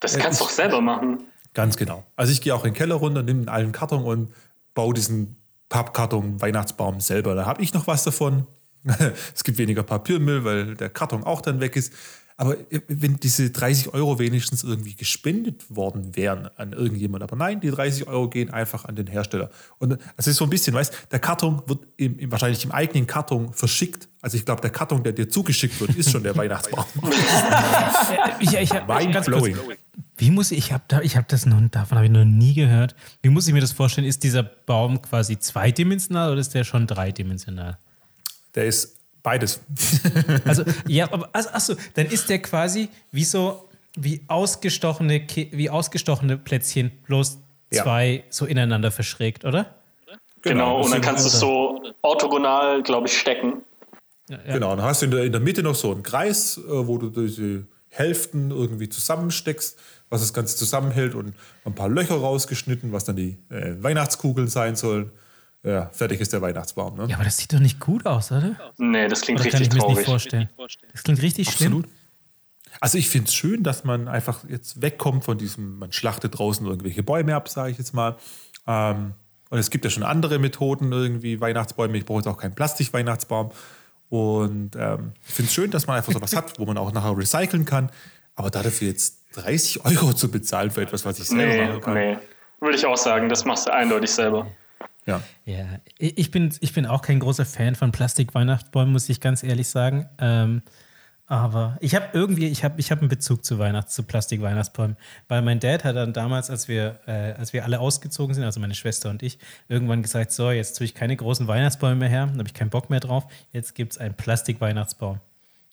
Das kannst du äh, doch selber machen. Ganz genau. Also ich gehe auch in den Keller runter, nehme einen Karton und baue diesen Pappkarton Weihnachtsbaum selber. Da habe ich noch was davon. es gibt weniger Papiermüll, weil der Karton auch dann weg ist. Aber wenn diese 30 Euro wenigstens irgendwie gespendet worden wären an irgendjemand, aber nein, die 30 Euro gehen einfach an den Hersteller. Und es ist so ein bisschen, weißt der Karton wird im, im, wahrscheinlich im eigenen Karton verschickt. Also ich glaube, der Karton, der dir zugeschickt wird, ist schon der Weihnachtsbaum. ich, ich, ich, ganz kurz, wie muss ich, ich habe da, ich habe das noch, davon habe ich noch nie gehört. Wie muss ich mir das vorstellen? Ist dieser Baum quasi zweidimensional oder ist der schon dreidimensional? Der ist Beides. also, ja, aber also, achso, dann ist der quasi wie so, wie ausgestochene, wie ausgestochene Plätzchen, bloß zwei ja. so ineinander verschrägt, oder? Genau, genau und dann kannst du es so orthogonal, glaube ich, stecken. Ja, ja. Genau, dann hast du in der, in der Mitte noch so einen Kreis, äh, wo du diese Hälften irgendwie zusammensteckst, was das Ganze zusammenhält und ein paar Löcher rausgeschnitten, was dann die äh, Weihnachtskugeln sein sollen. Ja, fertig ist der Weihnachtsbaum. Ne? Ja, aber das sieht doch nicht gut aus, oder? Nee, das klingt oder richtig kann ich traurig. Nicht vorstellen. Das klingt richtig Absolut. schlimm. Also ich finde es schön, dass man einfach jetzt wegkommt von diesem, man schlachtet draußen irgendwelche Bäume ab, sage ich jetzt mal. Ähm, und es gibt ja schon andere Methoden, irgendwie Weihnachtsbäume. Ich brauche jetzt auch keinen Plastik-Weihnachtsbaum. Und ähm, ich finde es schön, dass man einfach sowas hat, wo man auch nachher recyceln kann. Aber dafür jetzt 30 Euro zu bezahlen für etwas, was ich selber nee, machen kann. Nee, würde ich auch sagen, das machst du eindeutig selber. Ja. ja. Ich bin, ich bin auch kein großer Fan von Plastik-Weihnachtsbäumen, muss ich ganz ehrlich sagen. Ähm, aber ich habe irgendwie, ich habe ich hab einen Bezug zu Weihnachts-, zu Plastik-Weihnachtsbäumen. Weil mein Dad hat dann damals, als wir, äh, als wir alle ausgezogen sind, also meine Schwester und ich, irgendwann gesagt: So, jetzt tue ich keine großen Weihnachtsbäume mehr her, da habe ich keinen Bock mehr drauf. Jetzt gibt es einen Plastik-Weihnachtsbaum.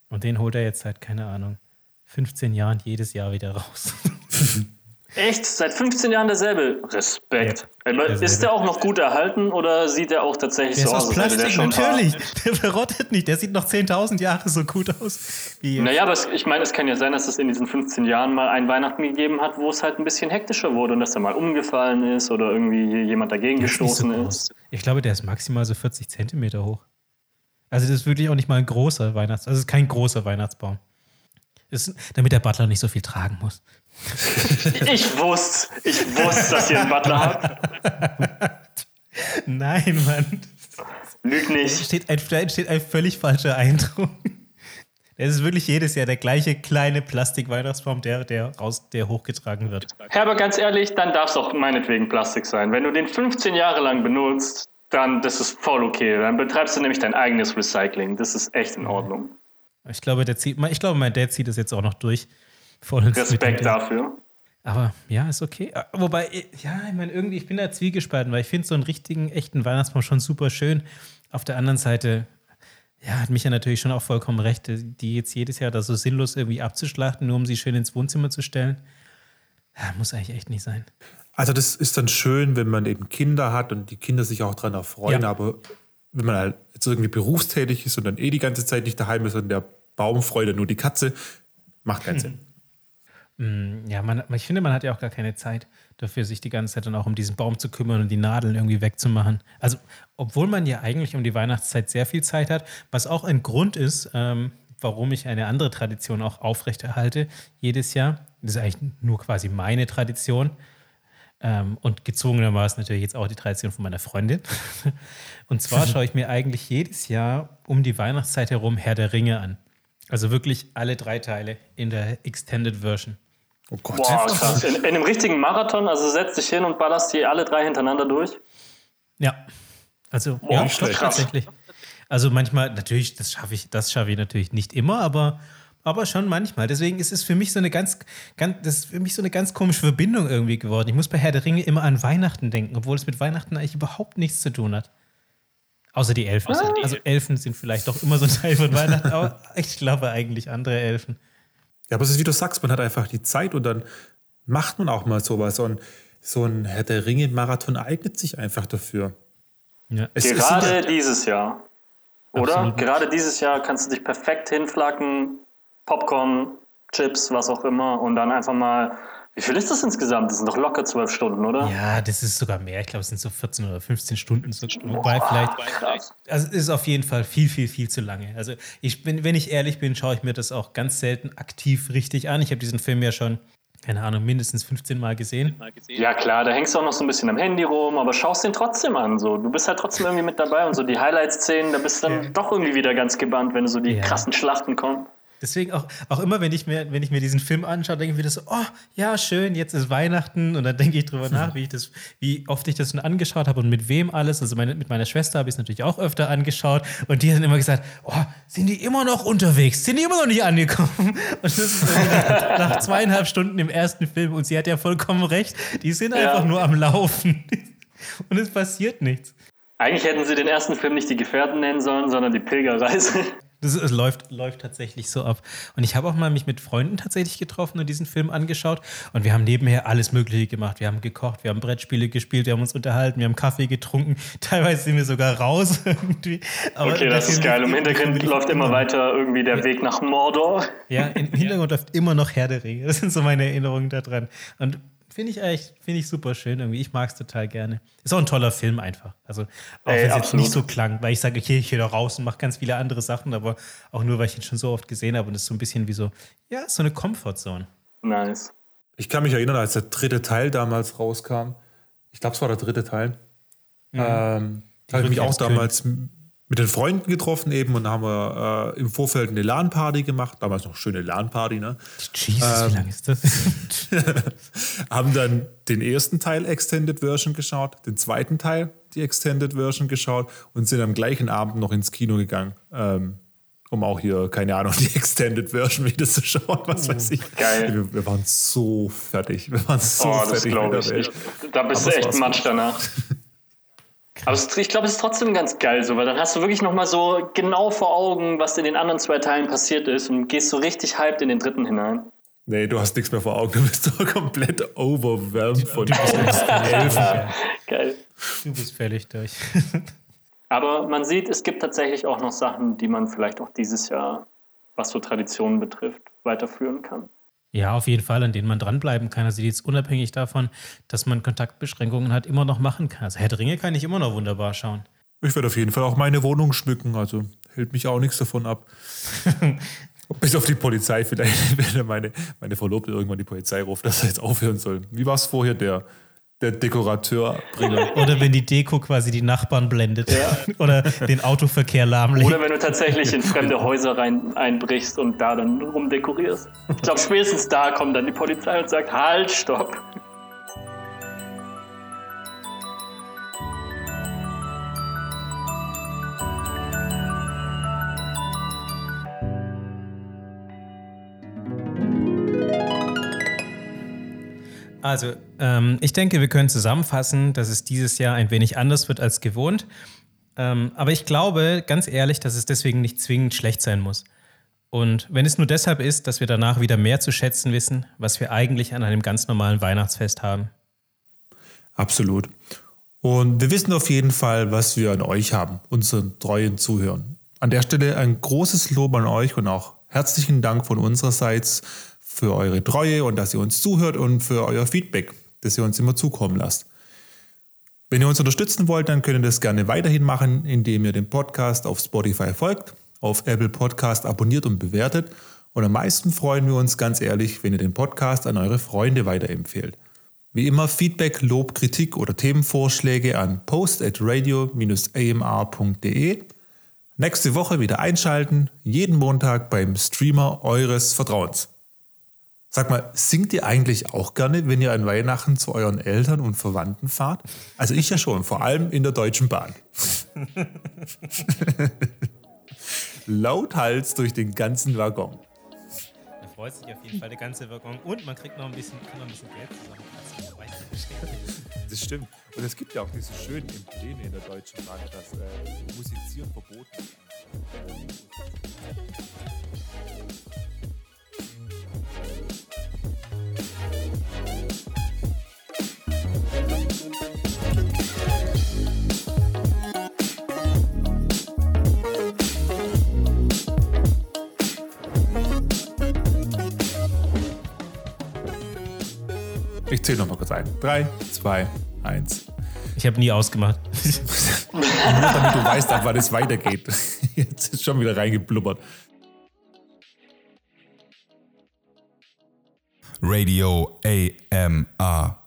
Und den holt er jetzt seit, keine Ahnung, 15 Jahren jedes Jahr wieder raus. Echt? Seit 15 Jahren derselbe? Respekt. Ja, derselbe. Ist der auch noch gut erhalten oder sieht er auch tatsächlich der so aus? Plastik, der natürlich. Der verrottet nicht. Der sieht noch 10.000 Jahre so gut aus. Wie naja, aber es, ich meine, es kann ja sein, dass es in diesen 15 Jahren mal ein Weihnachten gegeben hat, wo es halt ein bisschen hektischer wurde und dass er mal umgefallen ist oder irgendwie jemand dagegen der gestoßen ist, so ist. Ich glaube, der ist maximal so 40 Zentimeter hoch. Also das ist wirklich auch nicht mal ein großer Weihnachtsbaum. Also es ist kein großer Weihnachtsbaum. Ist, damit der Butler nicht so viel tragen muss. Ich wusste, ich wusste, dass ihr einen Butler habt. Nein, Mann. Lüg nicht. Da entsteht ein, da entsteht ein völlig falscher Eindruck. Es ist wirklich jedes Jahr der gleiche kleine Plastik-Weihnachtsbaum, der, der, raus, der hochgetragen wird. Herbert, ganz ehrlich, dann darf es auch meinetwegen Plastik sein. Wenn du den 15 Jahre lang benutzt, dann das ist voll okay. Dann betreibst du nämlich dein eigenes Recycling. Das ist echt in Ordnung. Ich glaube, der zieht, ich glaube, mein Dad zieht das jetzt auch noch durch. Voll Respekt dafür. Aber ja, ist okay. Wobei, ja, ich meine, irgendwie, ich bin da zwiegespalten, weil ich finde so einen richtigen, echten Weihnachtsbaum schon super schön. Auf der anderen Seite, ja, hat mich ja natürlich schon auch vollkommen recht, die jetzt jedes Jahr da so sinnlos irgendwie abzuschlachten, nur um sie schön ins Wohnzimmer zu stellen. Ja, muss eigentlich echt nicht sein. Also, das ist dann schön, wenn man eben Kinder hat und die Kinder sich auch daran erfreuen, ja. aber wenn man halt jetzt irgendwie berufstätig ist und dann eh die ganze Zeit nicht daheim ist und der Baum freut nur die Katze, macht keinen Sinn. Mm, ja, man, ich finde, man hat ja auch gar keine Zeit dafür, sich die ganze Zeit dann auch um diesen Baum zu kümmern und die Nadeln irgendwie wegzumachen. Also, obwohl man ja eigentlich um die Weihnachtszeit sehr viel Zeit hat, was auch ein Grund ist, ähm, warum ich eine andere Tradition auch aufrechterhalte jedes Jahr. Das ist eigentlich nur quasi meine Tradition. Ähm, und gezwungenermaßen natürlich jetzt auch die Tradition von meiner Freundin. Und zwar schaue ich mir eigentlich jedes Jahr um die Weihnachtszeit herum Herr der Ringe an. Also wirklich alle drei Teile in der Extended Version. Oh Gott. Boah, krass. In, in, einem richtigen Marathon, also setzt dich hin und ballerst die alle drei hintereinander durch? Ja. Also, Boah, ja, stopp, tatsächlich. Also manchmal, natürlich, das schaffe ich, das schaffe ich natürlich nicht immer, aber, aber schon manchmal. Deswegen ist es für mich so eine ganz, ganz, das ist für mich so eine ganz komische Verbindung irgendwie geworden. Ich muss bei Herr der Ringe immer an Weihnachten denken, obwohl es mit Weihnachten eigentlich überhaupt nichts zu tun hat. Außer die Elfen. Ah. Also Elfen sind vielleicht doch immer so ein Teil von Weihnachten, aber ich glaube eigentlich andere Elfen. Ja, aber es ist wie du sagst, man hat einfach die Zeit und dann macht man auch mal sowas. Und so ein Herr der Ringe-Marathon eignet sich einfach dafür. Ja. Es, Gerade es ja dieses Jahr. Oder? Absolut. Gerade dieses Jahr kannst du dich perfekt hinflacken, Popcorn, Chips, was auch immer, und dann einfach mal wie viel ist das insgesamt? Das sind doch locker zwölf Stunden, oder? Ja, das ist sogar mehr. Ich glaube, es sind so 14 oder 15 Stunden. So, wobei vielleicht. Krass. Also es ist auf jeden Fall viel, viel, viel zu lange. Also ich bin, wenn ich ehrlich bin, schaue ich mir das auch ganz selten aktiv richtig an. Ich habe diesen Film ja schon, keine Ahnung, mindestens 15 Mal gesehen. Ja, klar, da hängst du auch noch so ein bisschen am Handy rum, aber schaust den trotzdem an. So. Du bist halt trotzdem irgendwie mit dabei und so die Highlight-Szenen, da bist du dann ja. doch irgendwie wieder ganz gebannt, wenn so die ja. krassen Schlachten kommen. Deswegen auch, auch immer, wenn ich, mir, wenn ich mir diesen Film anschaue, denke ich wieder so, oh, ja, schön, jetzt ist Weihnachten. Und dann denke ich drüber nach, wie, ich das, wie oft ich das schon angeschaut habe und mit wem alles. Also meine, mit meiner Schwester habe ich es natürlich auch öfter angeschaut. Und die hat dann immer gesagt, oh, sind die immer noch unterwegs? Sind die immer noch nicht angekommen? Und das ist nach, nach zweieinhalb Stunden im ersten Film. Und sie hat ja vollkommen recht, die sind ja. einfach nur am Laufen. Und es passiert nichts. Eigentlich hätten sie den ersten Film nicht die Gefährten nennen sollen, sondern die Pilgerreise. Das, es läuft, läuft tatsächlich so ab. Und ich habe auch mal mich mit Freunden tatsächlich getroffen und diesen Film angeschaut. Und wir haben nebenher alles Mögliche gemacht. Wir haben gekocht, wir haben Brettspiele gespielt, wir haben uns unterhalten, wir haben Kaffee getrunken. Teilweise sind wir sogar raus irgendwie. Aber okay, das ist geil. Im Hintergrund läuft immer weiter irgendwie der ja. Weg nach Mordor. Ja, im Hintergrund ja. läuft immer noch Herr der Ringe. Das sind so meine Erinnerungen daran. Und Finde ich echt, finde ich super schön irgendwie. Ich mag es total gerne. Ist auch ein toller Film einfach. Also, auch wenn es jetzt nicht so klang, weil ich sage, okay, ich gehe da raus und mache ganz viele andere Sachen, aber auch nur, weil ich ihn schon so oft gesehen habe und es ist so ein bisschen wie so, ja, so eine Comfortzone. Nice. Ich kann mich erinnern, als der dritte Teil damals rauskam. Ich glaube, es war der dritte Teil. Mhm. Ähm, habe ich mich auch damals mit den Freunden getroffen eben und haben wir äh, im Vorfeld eine LAN-Party gemacht. Damals noch schöne LAN-Party, ne? Jesus, ähm, wie lange ist das? haben dann den ersten Teil Extended Version geschaut, den zweiten Teil die Extended Version geschaut und sind am gleichen Abend noch ins Kino gegangen. Ähm, um auch hier, keine Ahnung, die Extended Version wieder zu schauen, was weiß ich. Geil. Wir, wir waren so fertig. Wir waren so oh, fertig. Das ich. ich. Da bist Aber du echt Matsch danach. Aber es, ich glaube, es ist trotzdem ganz geil so, weil dann hast du wirklich nochmal so genau vor Augen, was in den anderen zwei Teilen passiert ist und gehst so richtig hyped in den dritten hinein. Nee, du hast nichts mehr vor Augen. Du bist doch komplett overwhelmed von Elfen. Geil. Du bist völlig durch. Aber man sieht, es gibt tatsächlich auch noch Sachen, die man vielleicht auch dieses Jahr, was so Traditionen betrifft, weiterführen kann. Ja, auf jeden Fall, an denen man dranbleiben kann. Also jetzt unabhängig davon, dass man Kontaktbeschränkungen hat, immer noch machen kann. Also Herr Dringe kann ich immer noch wunderbar schauen. Ich werde auf jeden Fall auch meine Wohnung schmücken, also hält mich auch nichts davon ab. Bis auf die Polizei vielleicht, wenn meine, meine Verlobte irgendwann die Polizei ruft, dass er jetzt aufhören soll. Wie war es vorher, der, der Dekorateurbringer? Oder wenn die Deko quasi die Nachbarn blendet. Ja. Oder den Autoverkehr lahmlegt. Oder wenn du tatsächlich in fremde Häuser rein einbrichst und da dann rumdekorierst. Ich glaube, spätestens da kommt dann die Polizei und sagt, halt, stopp. Also, ähm, ich denke, wir können zusammenfassen, dass es dieses Jahr ein wenig anders wird als gewohnt. Ähm, aber ich glaube, ganz ehrlich, dass es deswegen nicht zwingend schlecht sein muss. Und wenn es nur deshalb ist, dass wir danach wieder mehr zu schätzen wissen, was wir eigentlich an einem ganz normalen Weihnachtsfest haben. Absolut. Und wir wissen auf jeden Fall, was wir an euch haben, unseren treuen Zuhörern. An der Stelle ein großes Lob an euch und auch herzlichen Dank von unsererseits für eure Treue und dass ihr uns zuhört und für euer Feedback, das ihr uns immer zukommen lasst. Wenn ihr uns unterstützen wollt, dann könnt ihr das gerne weiterhin machen, indem ihr dem Podcast auf Spotify folgt, auf Apple Podcast abonniert und bewertet. Und am meisten freuen wir uns ganz ehrlich, wenn ihr den Podcast an eure Freunde weiterempfehlt. Wie immer Feedback, Lob, Kritik oder Themenvorschläge an post at radio-amr.de. Nächste Woche wieder einschalten, jeden Montag beim Streamer eures Vertrauens. Sag mal, singt ihr eigentlich auch gerne, wenn ihr an Weihnachten zu euren Eltern und Verwandten fahrt? Also ich ja schon, vor allem in der Deutschen Bahn. Lauthals durch den ganzen Waggon. Da freut sich auf jeden Fall der ganze Waggon und man kriegt noch ein bisschen, kann noch ein bisschen Geld zusammen. Das stimmt. Und es gibt ja auch diese schönen Embleme in der Deutschen Bahn, dass äh, Musizieren verboten ist. Ich zähle nochmal kurz ein. Drei, zwei, eins. Ich habe nie ausgemacht. Nur damit du weißt, ab wann es weitergeht. Jetzt ist schon wieder reingeblubbert. Radio AMR.